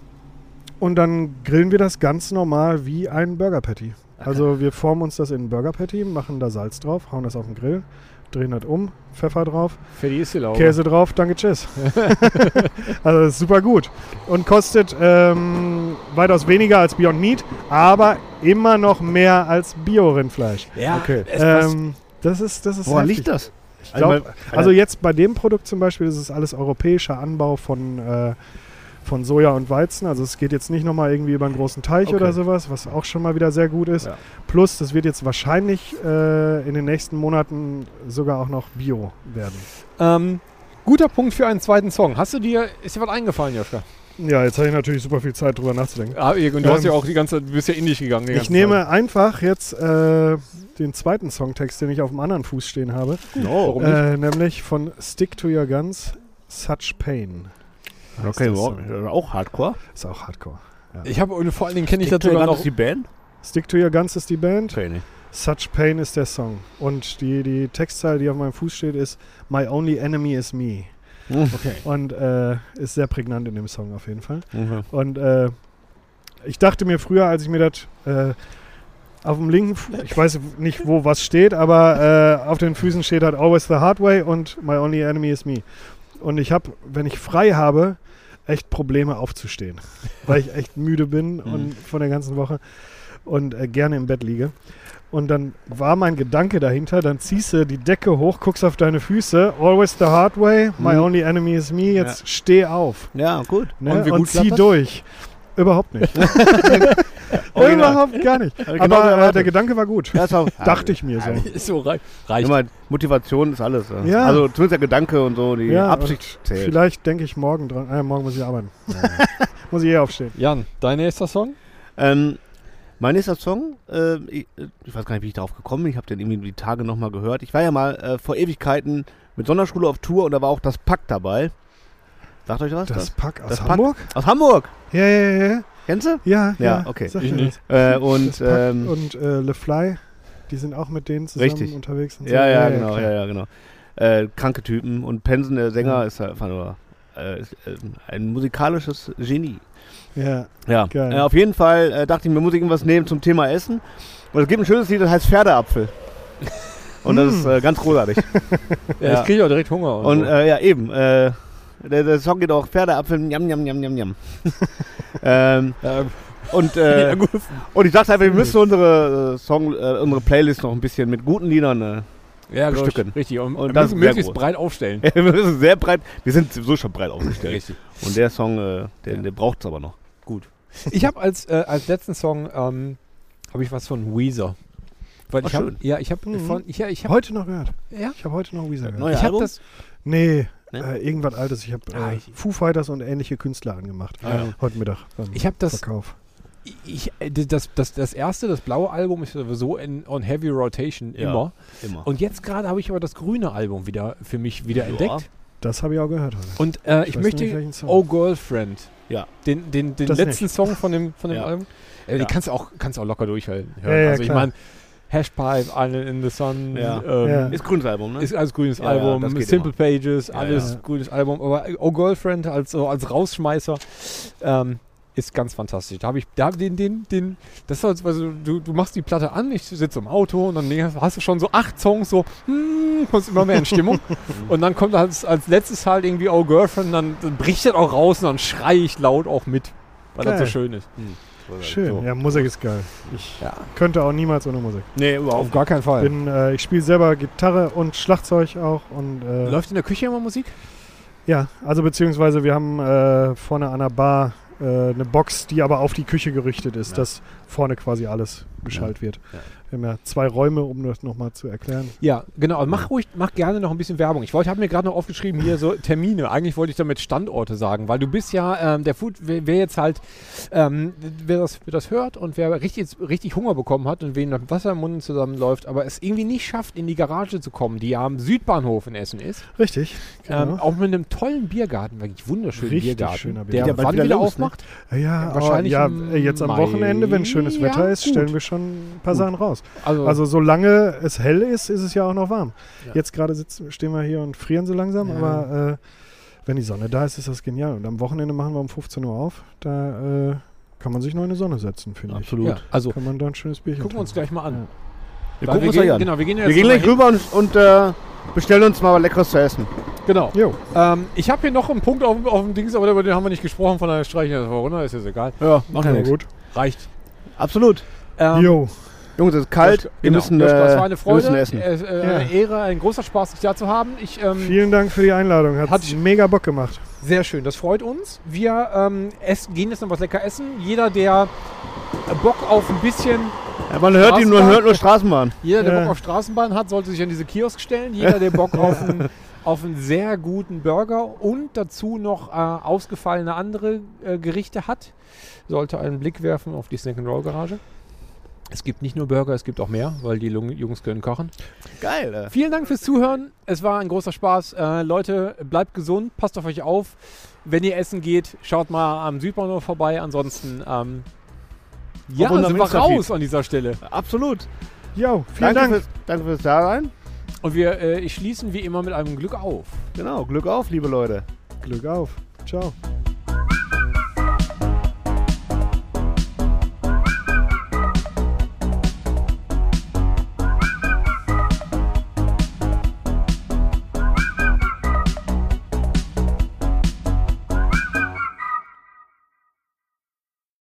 und dann grillen wir das ganz normal wie ein Burger Patty. Also wir formen uns das in ein Burger Patty, machen da Salz drauf, hauen das auf den Grill, drehen das um, Pfeffer drauf, Fertig ist die Laube. Käse drauf, danke, tschüss. also das ist super gut. Und kostet ähm, weitaus weniger als Beyond Meat, aber immer noch mehr als Bio-Rindfleisch. Ja, Okay. Ähm, das ist, das ist Woran heftig. liegt das? Ich glaub, Also, also jetzt bei dem Produkt zum Beispiel ist es alles europäischer Anbau von, äh, von Soja und Weizen. Also es geht jetzt nicht nochmal irgendwie über einen großen Teich Okay. oder sowas, was auch schon mal wieder sehr gut ist. Ja. Plus, das wird jetzt wahrscheinlich äh, in den nächsten Monaten sogar auch noch Bio werden. Ähm, guter Punkt für einen zweiten Song. Hast du dir, ist dir was eingefallen, Joschka? Ja, jetzt habe ich natürlich super viel Zeit drüber nachzudenken. Ah, und du hast Ähm, ja auch die ganze du bist ja in dich gegangen. Ich nehme Zeit. einfach jetzt äh, den zweiten Songtext, den ich auf dem anderen Fuß stehen habe, no. Warum nicht? äh, nämlich von Stick to Your Guns, Such Pain. Heißt Okay, wow. Song. auch Hardcore. Ist auch Hardcore. Ich habe, und vor allen Dingen kenne ich Stick das to Your sogar Guns noch. ist die Band? Stick to Your Guns ist die Band, Okay, nee. Such Pain ist der Song. Und die, die Textzeile, die auf meinem Fuß steht, ist My only enemy is me. Okay. Und äh, ist sehr prägnant in dem Song auf jeden Fall. Mhm. Und äh, ich dachte mir früher, als ich mir das äh, auf dem linken, Fu ich weiß nicht, wo was steht, aber äh, auf den Füßen steht halt Always the Hard Way und My Only Enemy is Me. Und ich habe, wenn ich frei habe, echt Probleme aufzustehen, weil ich echt müde bin und von der ganzen Woche. und äh, gerne im Bett liege. Und dann war mein Gedanke dahinter, dann ziehst du die Decke hoch, guckst auf deine Füße, always the hard way, my Mhm. only enemy is me, jetzt steh auf. Ja, gut. Ne? Und Und, zieh das? durch. Überhaupt nicht. Überhaupt gar nicht. Genauso Aber äh, erwartet. der Gedanke war gut. Ja, ist auch, Dachte ich mir so. Ist so rei reicht. Immer, Motivation ist alles. Ja. Ja. Also zumindest der Gedanke und so, die Ja, Absicht zählt. Vielleicht denke ich morgen dran. Äh, morgen muss ich arbeiten. muss ich eh aufstehen. Jan, dein nächster Song? Ähm, mein nächster Song, äh, ich, ich weiß gar nicht, wie ich darauf gekommen bin. Ich habe den irgendwie die Tage nochmal gehört. Ich war ja mal äh, vor Ewigkeiten mit Sonderschule auf Tour und da war auch das Pack dabei. Sagt euch was? Das Pack aus das Pack? Hamburg? Aus Hamburg. Ja, ja, ja, ja. Kennst du? Ja, Ja, okay. Sag Ich mir nicht. das. Äh, und Das Pack ähm, und äh, Le Fly, die sind auch mit denen zusammen Richtig. unterwegs. Und so. ja, ja, genau, ja, ja, genau. Äh, kranke Typen und Pensen, der Sänger, ist einfach nur äh, äh, ein musikalisches Genie. Ja, Ja, Geil. äh, auf jeden Fall äh, dachte ich mir, muss ich irgendwas nehmen zum Thema Essen. Und es gibt ein schönes Lied, das heißt Pferdeapfel. Und das ist äh, ganz großartig. Ja, Ja. ich kriege auch direkt Hunger. Und, Und so. äh, ja, eben. Der, der Song geht auch Pferdeapfel, njam, njam, njam, njam, njam. ähm, äh, und, äh, ja, gut. und ich dachte einfach, wir müssen unsere, äh, Song, äh, unsere Playlist noch ein bisschen mit guten Liedern. Äh, ja bestücken. richtig. Und, Und das möglichst, breit aufstellen. wir müssen sehr breit, wir sind sowieso schon breit aufgestellt. Richtig. Und der Song, äh, der, Ja. der braucht es aber noch. Ich habe als, äh, als letzten Song ähm, habe ich was von Weezer. Weil Ach, ich hab, schön. ja, ich habe Mhm. von ich, ja, ich habe heute noch gehört. ja, Ich habe heute noch Weezer gehört. Neuer ich habe Album? das Nee, Ne? äh, irgendwas Altes. Ich habe Ah, äh, ich- Foo Fighters und ähnliche Künstler angemacht. Ah, ja. Heute Mittag ich habe das Verkauf. ich, äh, das, das das erste das blaue Album ist sowieso in on heavy rotation Ja. immer Immer. und jetzt gerade habe ich aber das grüne Album wieder für mich wieder Ja. entdeckt Das habe ich auch gehört heute. und äh, ich, weiß möchte nicht. Oh Girlfriend Ja. den den, den Das letzten Song von dem von dem Ja. Album äh, Ja. den kannst du auch kannst auch locker durchhören Ja, ja, also ich meine Hashpipe Island in the Sun Ja. ähm, Ja. Ist grünes Album, ne? Ist alles grünes Ja, Album, Simple Pages, Ja, alles ja. grünes Album. Aber Oh Girlfriend als, so als Rausschmeißer ähm, ist ganz fantastisch. Da habe ich da den, den, den, das ist halt, also du, du machst die Platte an, ich sitze im Auto und dann hast du schon so acht Songs, so, hm, kommst immer mehr in Stimmung. und dann kommt als, als letztes halt irgendwie Oh Girlfriend, dann, dann bricht das auch raus und dann schreie ich laut auch mit, weil das so Geil. schön ist. Schön. So. Ja, Musik ist geil. Ich Ja. könnte auch niemals ohne Musik. Nee, überhaupt Auf gar keinen Fall. Bin, äh, ich spiele selber Gitarre und Schlagzeug auch. Und, äh, Läuft in der Küche immer Musik? Ja, also beziehungsweise wir haben äh, vorne an der Bar äh, eine Box, die aber auf die Küche gerichtet ist, Ja. dass vorne quasi alles beschallt wird. Ja. Wir haben ja zwei Räume, um das nochmal zu erklären. Ja, genau. Also mach ruhig, mach gerne noch ein bisschen Werbung. Ich wollte, habe mir gerade noch aufgeschrieben hier so Termine. Eigentlich wollte ich damit Standorte sagen, weil du bist ja ähm, der Food, wer, wer jetzt halt, ähm, wer das, wer das hört und wer richtig, richtig Hunger bekommen hat und wen das Wasser im Mund zusammenläuft, aber es irgendwie nicht schafft, in die Garage zu kommen, die ja am Südbahnhof in Essen ist, Richtig. ähm, Genau. auch mit einem tollen Biergarten, wirklich wunderschönen Richtig Biergarten, schöner der Biergarten. Ja, bald wann wieder wieder, los, ne? aufmacht. ja, wahrscheinlich ja, jetzt am Mai. Wochenende, wenn schönes Ja, Wetter ist, gut. stellen wir schon ein paar Gut. Sachen raus. Also, Also solange es hell ist, ist es ja auch noch warm. Ja. Jetzt gerade sitzen, stehen wir hier und frieren so langsam, Ja. aber äh, wenn die Sonne da ist, ist das genial. Und am Wochenende machen wir um 15 Uhr auf. Da äh, kann man sich noch in die Sonne setzen, finde ich. Absolut. ja, also Kann man da ein schönes Bierchen gucken wir uns gleich mal an. Wir uns gehen, gleich an. Genau, wir gehen, Wir gehen gleich rüber und, und äh, bestellen uns mal was Leckeres zu essen. Genau. Jo, Ähm, ich habe hier noch einen Punkt auf, auf dem Dings, aber über den haben wir nicht gesprochen, von daher streichen wir das runter, ist jetzt egal. Ja, macht ja nichts. gut. Reicht. Absolut. Ähm, Jo, Jungs, es ist kalt. Joschka, wir genau. müssen, es äh, war eine wir müssen Freude, essen. äh, äh, Ja. eine Ehre, ein großer Spaß, dich da zu haben. Ich, ähm, vielen Dank für die Einladung. Hat, Hat- mega Bock gemacht. sehr schön, das freut uns. Wir ähm, essen, gehen jetzt noch was lecker essen. Jeder, der Bock auf ein bisschen, Ja, man hört ihn, man hört nur Straßenbahn. jeder, der Ja. Bock auf Straßenbahn hat, sollte sich an diese Kiosk stellen. Jeder, der Bock auf einen, auf einen sehr guten Burger und dazu noch äh, ausgefallene andere äh, Gerichte hat, sollte einen Blick werfen auf die Snack and Roll Garage. Es gibt nicht nur Burger, es gibt auch mehr, weil die Jungs können kochen. Geil. Äh. Vielen Dank fürs Zuhören. Es war ein großer Spaß. Äh, Leute, bleibt gesund, passt auf euch auf. Wenn ihr essen geht, schaut mal am Südbahnhof vorbei. Ansonsten, ähm, ja, sind wir raus an dieser Stelle. Absolut. Jo, vielen danke, Dank. Fürs, danke fürs Dasein. Und wir äh, schließen wie immer mit einem Glück auf. Genau, Glück auf, liebe Leute. Glück auf. Ciao.